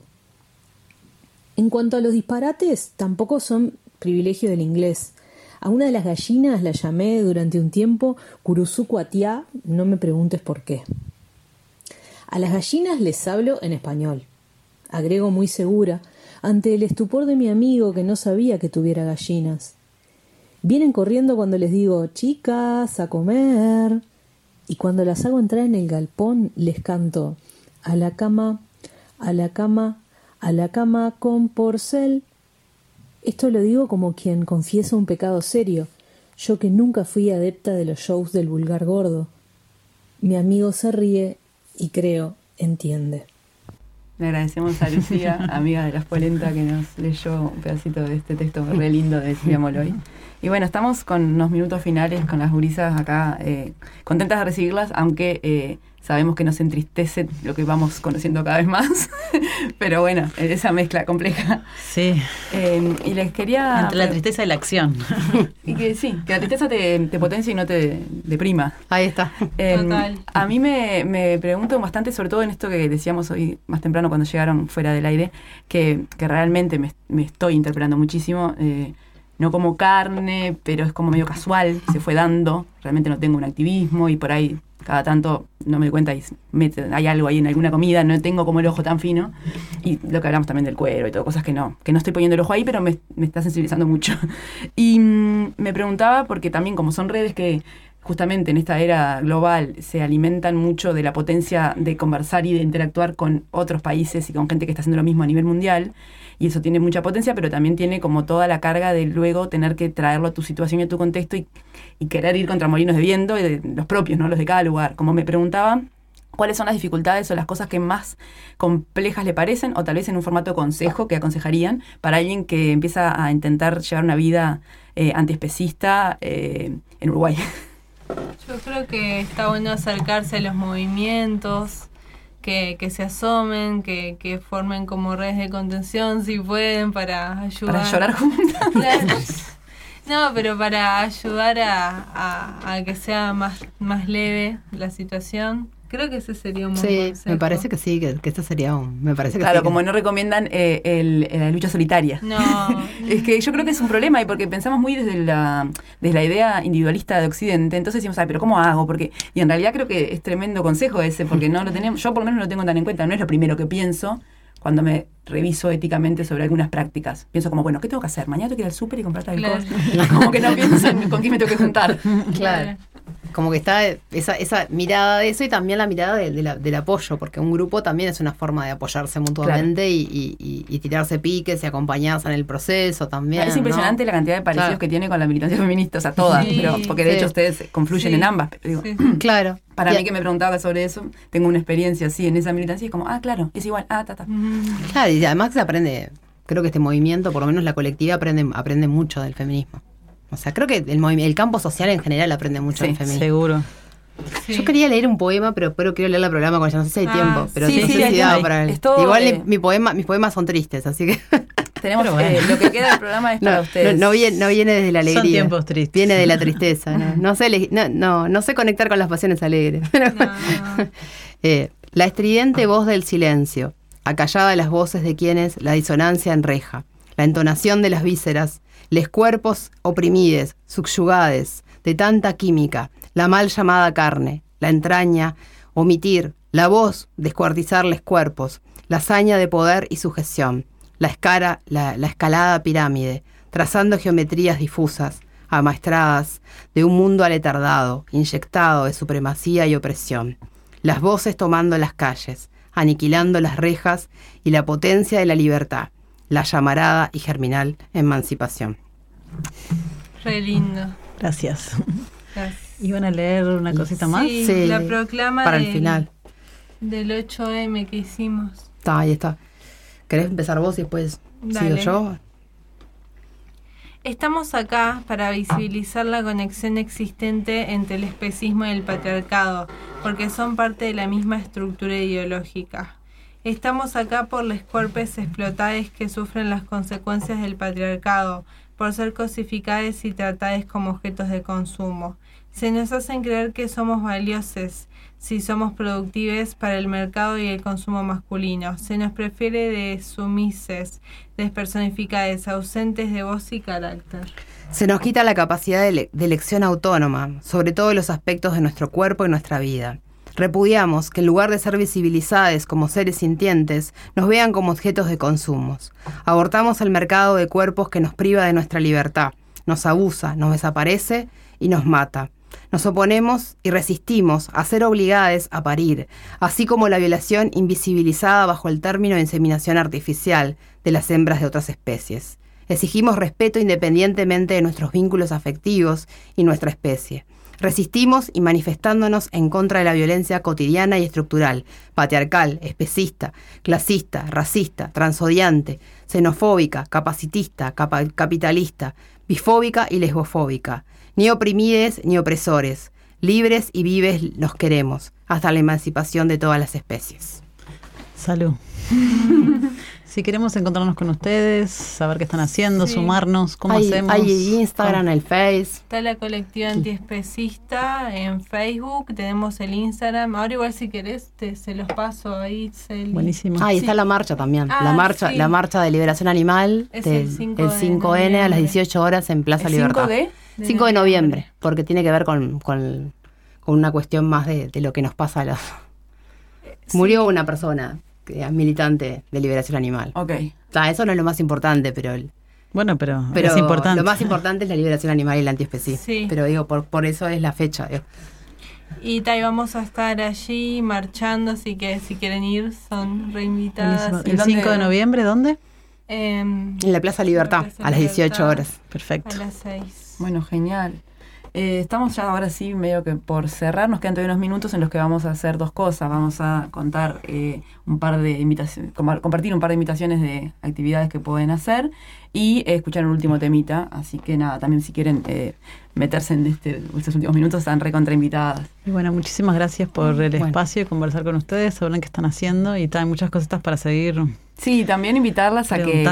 En cuanto a los disparates, tampoco son privilegio del inglés. A una de las gallinas la llamé durante un tiempo Kurusukuatia, no me preguntes por qué. A las gallinas les hablo en español. Agrego muy segura, ante el estupor de mi amigo que no sabía que tuviera gallinas. Vienen corriendo cuando les digo, chicas, a comer. Y cuando las hago entrar en el galpón, les canto, a la cama, a la cama, a la cama con porcel. Esto lo digo como quien confiesa un pecado serio, yo que nunca fui adepta de los shows del vulgar gordo. Mi amigo se ríe y creo entiende. Le agradecemos a Lucía, amiga de la Espolenta, que nos leyó un pedacito de este texto re lindo de Silvia Moloy. Y bueno, estamos con unos minutos finales con las gurisas acá, eh, contentas de recibirlas, aunque eh, sabemos que nos entristece lo que vamos conociendo cada vez más. Pero bueno, esa mezcla compleja. Sí. Eh, y les quería... Entre la tristeza y la acción. Y que sí, que la tristeza te, te potencia y no te deprima. Ahí está. Em, Total. A mí me, me pregunto bastante, sobre todo en esto que decíamos hoy más temprano cuando llegaron fuera del aire, que, que realmente me, me estoy interpelando muchísimo. eh, no como carne, pero es como medio casual, se fue dando. Realmente no tengo un activismo y por ahí cada tanto no me doy cuenta y hay algo ahí en alguna comida, no tengo como el ojo tan fino. Y lo que hablamos también del cuero y todo, cosas que no, que no estoy poniendo el ojo ahí, pero me, me está sensibilizando mucho. Y mm, me preguntaba, porque también como son redes que justamente en esta era global se alimentan mucho de la potencia de conversar y de interactuar con otros países y con gente que está haciendo lo mismo a nivel mundial. Y eso tiene mucha potencia, pero también tiene como toda la carga de luego tener que traerlo a tu situación y a tu contexto y, querer ir contra molinos de viento, de los propios, ¿no? Los de cada lugar. Como me preguntaba, ¿cuáles son las dificultades o las cosas que más complejas le parecen? O tal vez en un formato consejo que aconsejarían para alguien que empieza a intentar llevar una vida eh, antiespecista eh, en Uruguay. Yo creo que está bueno acercarse a los movimientos, que, que se asomen, que, que formen como redes de contención si pueden para ayudar. Para llorar juntas. No, pero para ayudar a, a- a que sea más, más leve la situación. Creo que ese sería un buen Sí, consejo. me parece que sí, que, que este sería un. Me parece que Claro, sí, como que- no recomiendan eh, el- la lucha solitaria. No. Es que yo creo que es un problema y porque pensamos muy desde la, desde la idea individualista de Occidente, entonces decimos, ay, pero ¿cómo hago? Porque, y en realidad creo que es tremendo consejo ese, porque no lo tenemos, yo por lo menos no lo tengo tan en cuenta, no es lo primero que pienso cuando me reviso éticamente sobre algunas prácticas. Pienso como, bueno, ¿qué tengo que hacer? Mañana tengo que ir al súper y comprar tal Claro. cosa. Como que no pienso en con quién me tengo que juntar. Claro. Como que está esa, esa mirada de eso y también la mirada de- de la- del apoyo, porque un grupo también es una forma de apoyarse mutuamente y, y- y- y tirarse piques y acompañarse en el proceso también. es impresionante ¿no? la cantidad de parecidos Claro. que tiene con la militancia feminista, o sea, todas, Sí, pero porque de sí. hecho ustedes confluyen Sí. en ambas. pero digo, Sí. Claro. Para Y- mí que me preguntaba sobre eso, tengo una experiencia así en esa militancia y es como, ah, claro, es igual, ah, ta, ta. Claro, y además se aprende, creo que este movimiento, por lo menos la colectiva, aprende, aprende mucho del feminismo. O sea, creo que el, campo social en general aprende mucho Sí, del feminismo. Seguro. Sí. Yo quería leer un poema, pero, pero quiero leer el programa con ella. No sé si hay Ah, tiempo, pero sí, no sí, sé si para todo, Igual eh, mi poema, mis poemas son tristes, así que Tenemos Pero bueno. eh, lo que queda del programa es para no, ustedes. no, no viene, no viene desde la Son alegría. tiempos tristes. Viene de la tristeza. No, no sé, no, no, no sé conectar con las pasiones alegres. Pero- No. Eh, la estridente voz del silencio, acallada las voces de quienes la disonancia enreja, la entonación de las vísceras, les cuerpos oprimides, subyugades, de tanta química, la mal llamada carne, la entraña, omitir, la voz, descuartizarles cuerpos, la hazaña de poder y sujeción, la, escara, la escalada pirámide, trazando geometrías difusas, amaestradas, de un mundo aletardado, inyectado de supremacía y opresión las voces tomando las calles, aniquilando las rejas y la potencia de la libertad, la llamarada y germinal emancipación. Re lindo. Gracias. Gracias. ¿Iban a leer una cosita más? Sí, Sí, la proclama Para el del- final. del 8M que hicimos. Está, ahí está. ¿Querés empezar vos y después sigo Dale. yo? Estamos acá para visibilizar la conexión existente entre el especismo y el patriarcado, porque son parte de la misma estructura ideológica. Estamos acá por los cuerpos explotados que sufren las consecuencias del patriarcado, por ser cosificadas y tratadas como objetos de consumo. Se nos hacen creer que somos valiosos si somos productivos para el mercado y el consumo masculino. Se nos prefiere de sumises, despersonificadas, ausentes de voz y carácter. Se nos quita la capacidad de, de elección autónoma, sobre todos los aspectos de nuestro cuerpo y nuestra vida. Repudiamos que en lugar de ser visibilizadas como seres sintientes, nos vean como objetos de consumos. Abortamos el mercado de cuerpos que nos priva de nuestra libertad, nos abusa, nos desaparece y nos mata. Nos oponemos y resistimos a ser obligadas a parir, así como la violación invisibilizada bajo el término de inseminación artificial de las hembras de otras especies. Exigimos respeto independientemente de nuestros vínculos afectivos y nuestra especie. Resistimos y manifestándonos en contra de la violencia cotidiana y estructural, patriarcal, especista, clasista, racista, transodiante, xenofóbica, capacitista, capa- capitalista, bifóbica y lesbofóbica. Ni oprimides ni opresores. Libres y vives nos queremos, hasta la emancipación de todas las especies. Salud. si queremos encontrarnos con ustedes, saber qué están haciendo, Sí. sumarnos, ¿cómo hay, hacemos? hay Instagram, el Face. Está la colectiva antiespecista en Facebook, tenemos el Instagram. Ahora igual si querés te, se los paso ahí. Celi. Buenísimo. Ah, y Sí. está la marcha también. Ah, la marcha, sí. la marcha de liberación animal Es del el 5 el de 5N a las noviembre. 18 horas en Plaza ¿El Libertad. 5 de? 5 de noviembre, porque tiene que ver con, con, con una cuestión más de, de lo que nos pasa a los... Murió una persona militante de liberación animal. Ok. Ah, eso no es lo más importante, pero, el- Bueno, pero, pero es importante. lo más importante es la liberación animal y el antiespecismo. Sí. Pero digo, por, por eso es la fecha. digo. Y ta, y vamos a estar allí marchando, así que si quieren ir son reinvitadas. ¿El dónde- 5 de noviembre dónde? em, En la Plaza Libertad, Plaza a las 18 Libertad. horas. Perfecto. a las 6. Bueno, genial. Eh, estamos ya ahora sí, medio que por cerrar, nos quedan todavía unos minutos en los que vamos a hacer dos cosas. Vamos a contar eh, un par de invitaciones, compartir un par de invitaciones de actividades que pueden hacer y eh, escuchar un último temita. Así que nada, también si quieren eh, meterse en este, estos últimos minutos, están recontra invitadas. Y bueno, muchísimas gracias por el Bueno. espacio y conversar con ustedes, saber qué están haciendo y hay muchas cositas para seguir Sí, también invitarlas a que,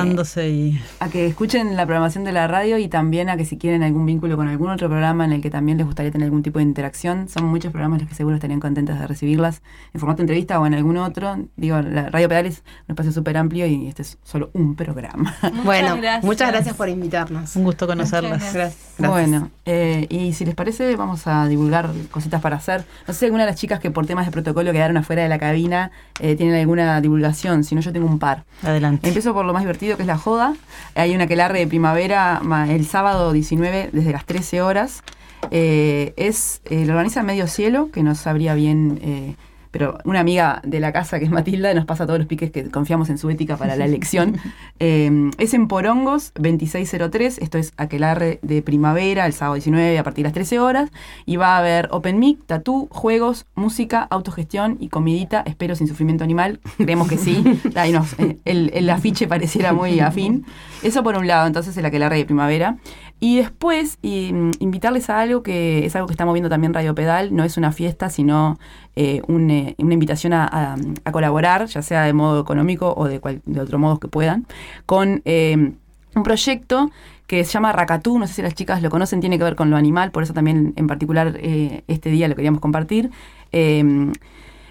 y a que escuchen la programación de la radio y también a que si quieren algún vínculo con algún otro programa en el que también les gustaría tener algún tipo de interacción, son muchos programas los que seguro estarían contentos de recibirlas en formato de entrevista o en algún otro. Digo, la Radio Pedal es un espacio súper amplio y este es solo un programa. Bueno, gracias. muchas gracias por invitarnos. un gusto conocerlas. Muchas Gracias. Bueno, eh, y si les parece, vamos a divulgar cositas para hacer. No sé si alguna de las chicas que por temas de protocolo quedaron afuera de la cabina eh, tienen alguna divulgación, si no yo tengo un par. Adelante. Empiezo por lo más divertido que es la joda. Hay una aquelarre de primavera ma- el sábado 19 desde las 13 horas. Eh, es eh, lo organiza Medio Cielo, que no sabría bien, eh, pero una amiga de la casa que es Matilda nos pasa todos los piques que confiamos en su ética para la elección. Eh, es en Porongos 2603, esto es aquelarre de primavera, el sábado 19 a partir de las 13 horas. Y va a haber open mic, tatú, juegos, música, autogestión y comidita, espero sin sufrimiento animal. Creemos que sí. Ahí nos- el, el afiche pareciera muy afín. Eso por un lado, entonces el aquelarre de primavera. Y después y, mm, invitarles a algo que es algo que está moviendo también Radio Pedal, no es una fiesta, sino eh, eh, una invitación a, colaborar, ya sea de modo económico o de, cual- de otro modo que puedan, con eh, un proyecto que se llama Racatú, no sé si las chicas lo conocen, tiene que ver con lo animal, por eso también en particular eh, este día lo queríamos compartir. Eh,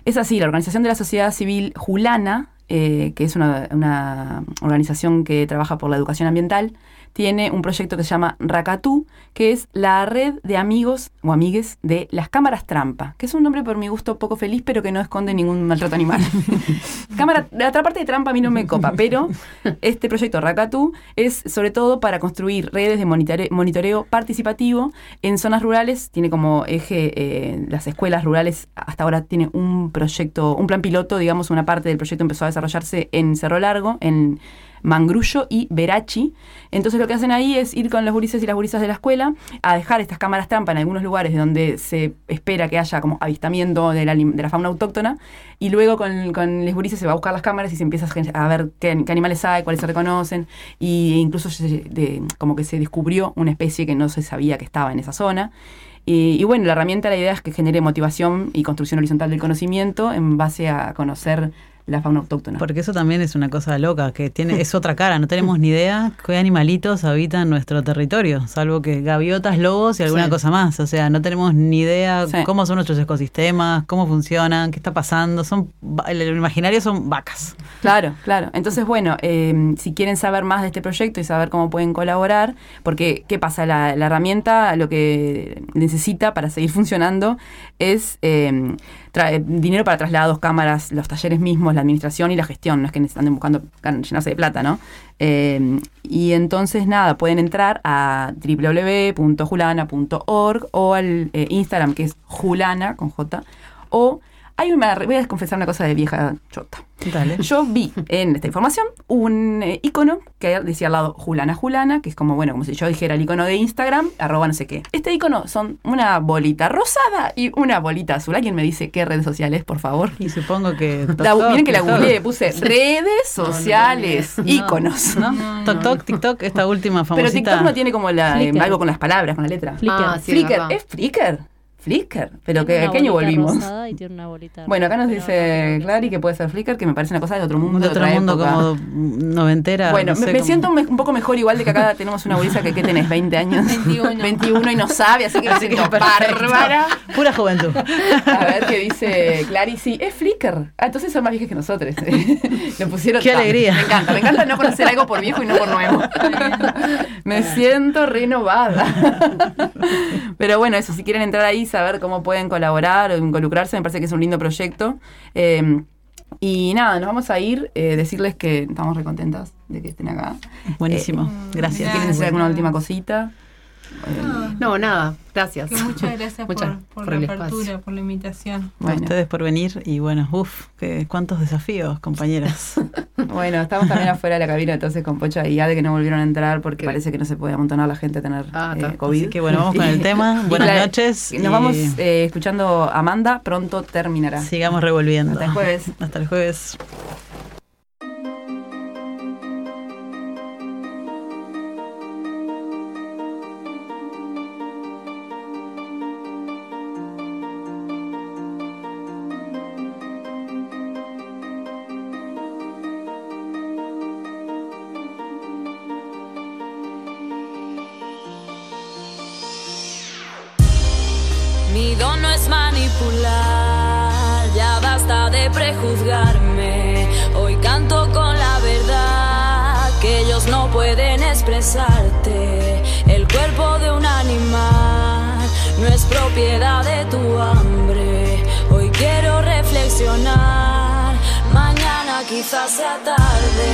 es así, la Organización de la Sociedad Civil Julana, eh, que es una organización que trabaja por la educación ambiental, tiene un proyecto que se llama Racatú, que es la red de amigos o amigues de las cámaras trampa, que es un nombre por mi gusto poco feliz, pero que no esconde ningún maltrato animal. Cámara, la otra parte de trampa a mí no me copa, pero este proyecto Racatú es sobre todo para construir redes de monitore- monitoreo participativo en zonas rurales. Tiene como eje eh, las escuelas rurales. Hasta ahora tiene un proyecto, un plan piloto, digamos, una parte del proyecto empezó a desarrollarse en Cerro Largo, en Mangrullo y Verachi. Entonces lo que hacen ahí es ir con los gurises y las gurisas de la escuela a dejar estas cámaras trampa en algunos lugares donde se espera que haya como avistamiento de la, de la fauna autóctona y luego con, con los gurises se va a buscar las cámaras y se empieza a ver qué, animales hay, cuáles se reconocen y incluso se- como que se descubrió una especie que no se sabía que estaba en esa zona. Y, y bueno, la herramienta, la idea es que genere motivación y construcción horizontal del conocimiento en base a conocer la fauna autóctona. Porque eso también es una cosa loca, que tiene es otra cara. No tenemos ni idea qué animalitos habitan nuestro territorio, salvo que gaviotas, lobos y alguna Sí. cosa más. O sea, no tenemos ni idea Sí. cómo son nuestros ecosistemas, cómo funcionan, qué está pasando. Son el imaginario son vacas. Claro, claro. Entonces, bueno, eh, si quieren saber más de este proyecto y saber cómo pueden colaborar, porque, ¿qué pasa? La, la herramienta lo que necesita para seguir funcionando es tra- eh, dinero para traslados, cámaras, los talleres mismos, la administración y la gestión. No es que anden buscando llenarse de plata, ¿no? Eh, y entonces, nada, pueden entrar a www.julana.org o al eh, Instagram que es julana con J. O hay una, voy a confesar una cosa de vieja chota. Dale. Yo vi en esta información un eh, icono que decía al lado Julana Julana, que es como, bueno, como si yo dijera el icono de Instagram, arroba no sé qué. Este icono son una bolita rosada y una bolita azul. ¿Alguien me dice qué red social es, por favor? Y supongo que. La- miren que la googleé, puse Sí. redes sociales, No, iconos. ¿No? TikTok, TikTok, esta última famosita. Pero TikTok no tiene como la, eh, algo con las palabras, con la letra. Flickr. Ah, sí, Flickr. ¿Es Flickr? Flickr. Pero que, una ¿qué año bolita volvimos? rosada y tiene una bolita Bueno, acá nos dice Clary que puede ser Flickr, que me parece una cosa de otro mundo. de otro otra mundo época. como noventera. Bueno, no me, sé me cómo- siento me- un poco mejor igual de que acá tenemos una gurisa que, ¿qué tenés? ¿20 años? 21. 21 y no sabe, así que Así que bárbara. Pura juventud. A ver qué dice Clary. Sí, es Flickr. Ah, entonces son más viejas que nosotros. Lo pusieron Qué tan. alegría. Me encanta, me encanta no conocer algo por viejo y no por nuevo. me siento renovada. Pero bueno, eso, si quieren entrar ahí, saber cómo pueden colaborar o involucrarse, me parece que es un lindo proyecto. Eh, y nada, nos vamos a ir, eh, decirles que estamos recontentas de que estén acá. Buenísimo. Gracias. ¿Quieren decir alguna última cosita? No, nada, gracias. Que muchas gracias Muchas por, por por la apertura, espacio. por la invitación. A ustedes por venir y bueno, uff, cuántos desafíos, compañeras. Bueno, estamos también afuera de la cabina entonces con Pocha y Ade que no volvieron a entrar porque parece que no se puede amontonar la gente a tener eh, COVID. Así que bueno, vamos con el tema. Buenas noches. Nos y vamos eh, escuchando a Amanda, pronto terminará. Sigamos revolviendo. Hasta el jueves. Hasta el jueves. Ya basta de prejuzgarme. Hoy canto con la verdad que ellos no pueden expresarte. El cuerpo de un animal no es propiedad de tu hambre. Hoy quiero reflexionar, mañana quizás sea tarde.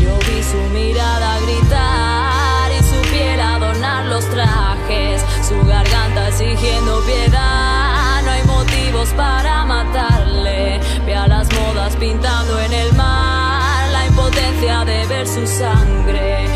Yo vi su mirada gritar y su piel adornar los trajes, su garganta exigiendo piedad. Para matarle. Ve a las modas pintando en el mar la impotencia de ver su sangre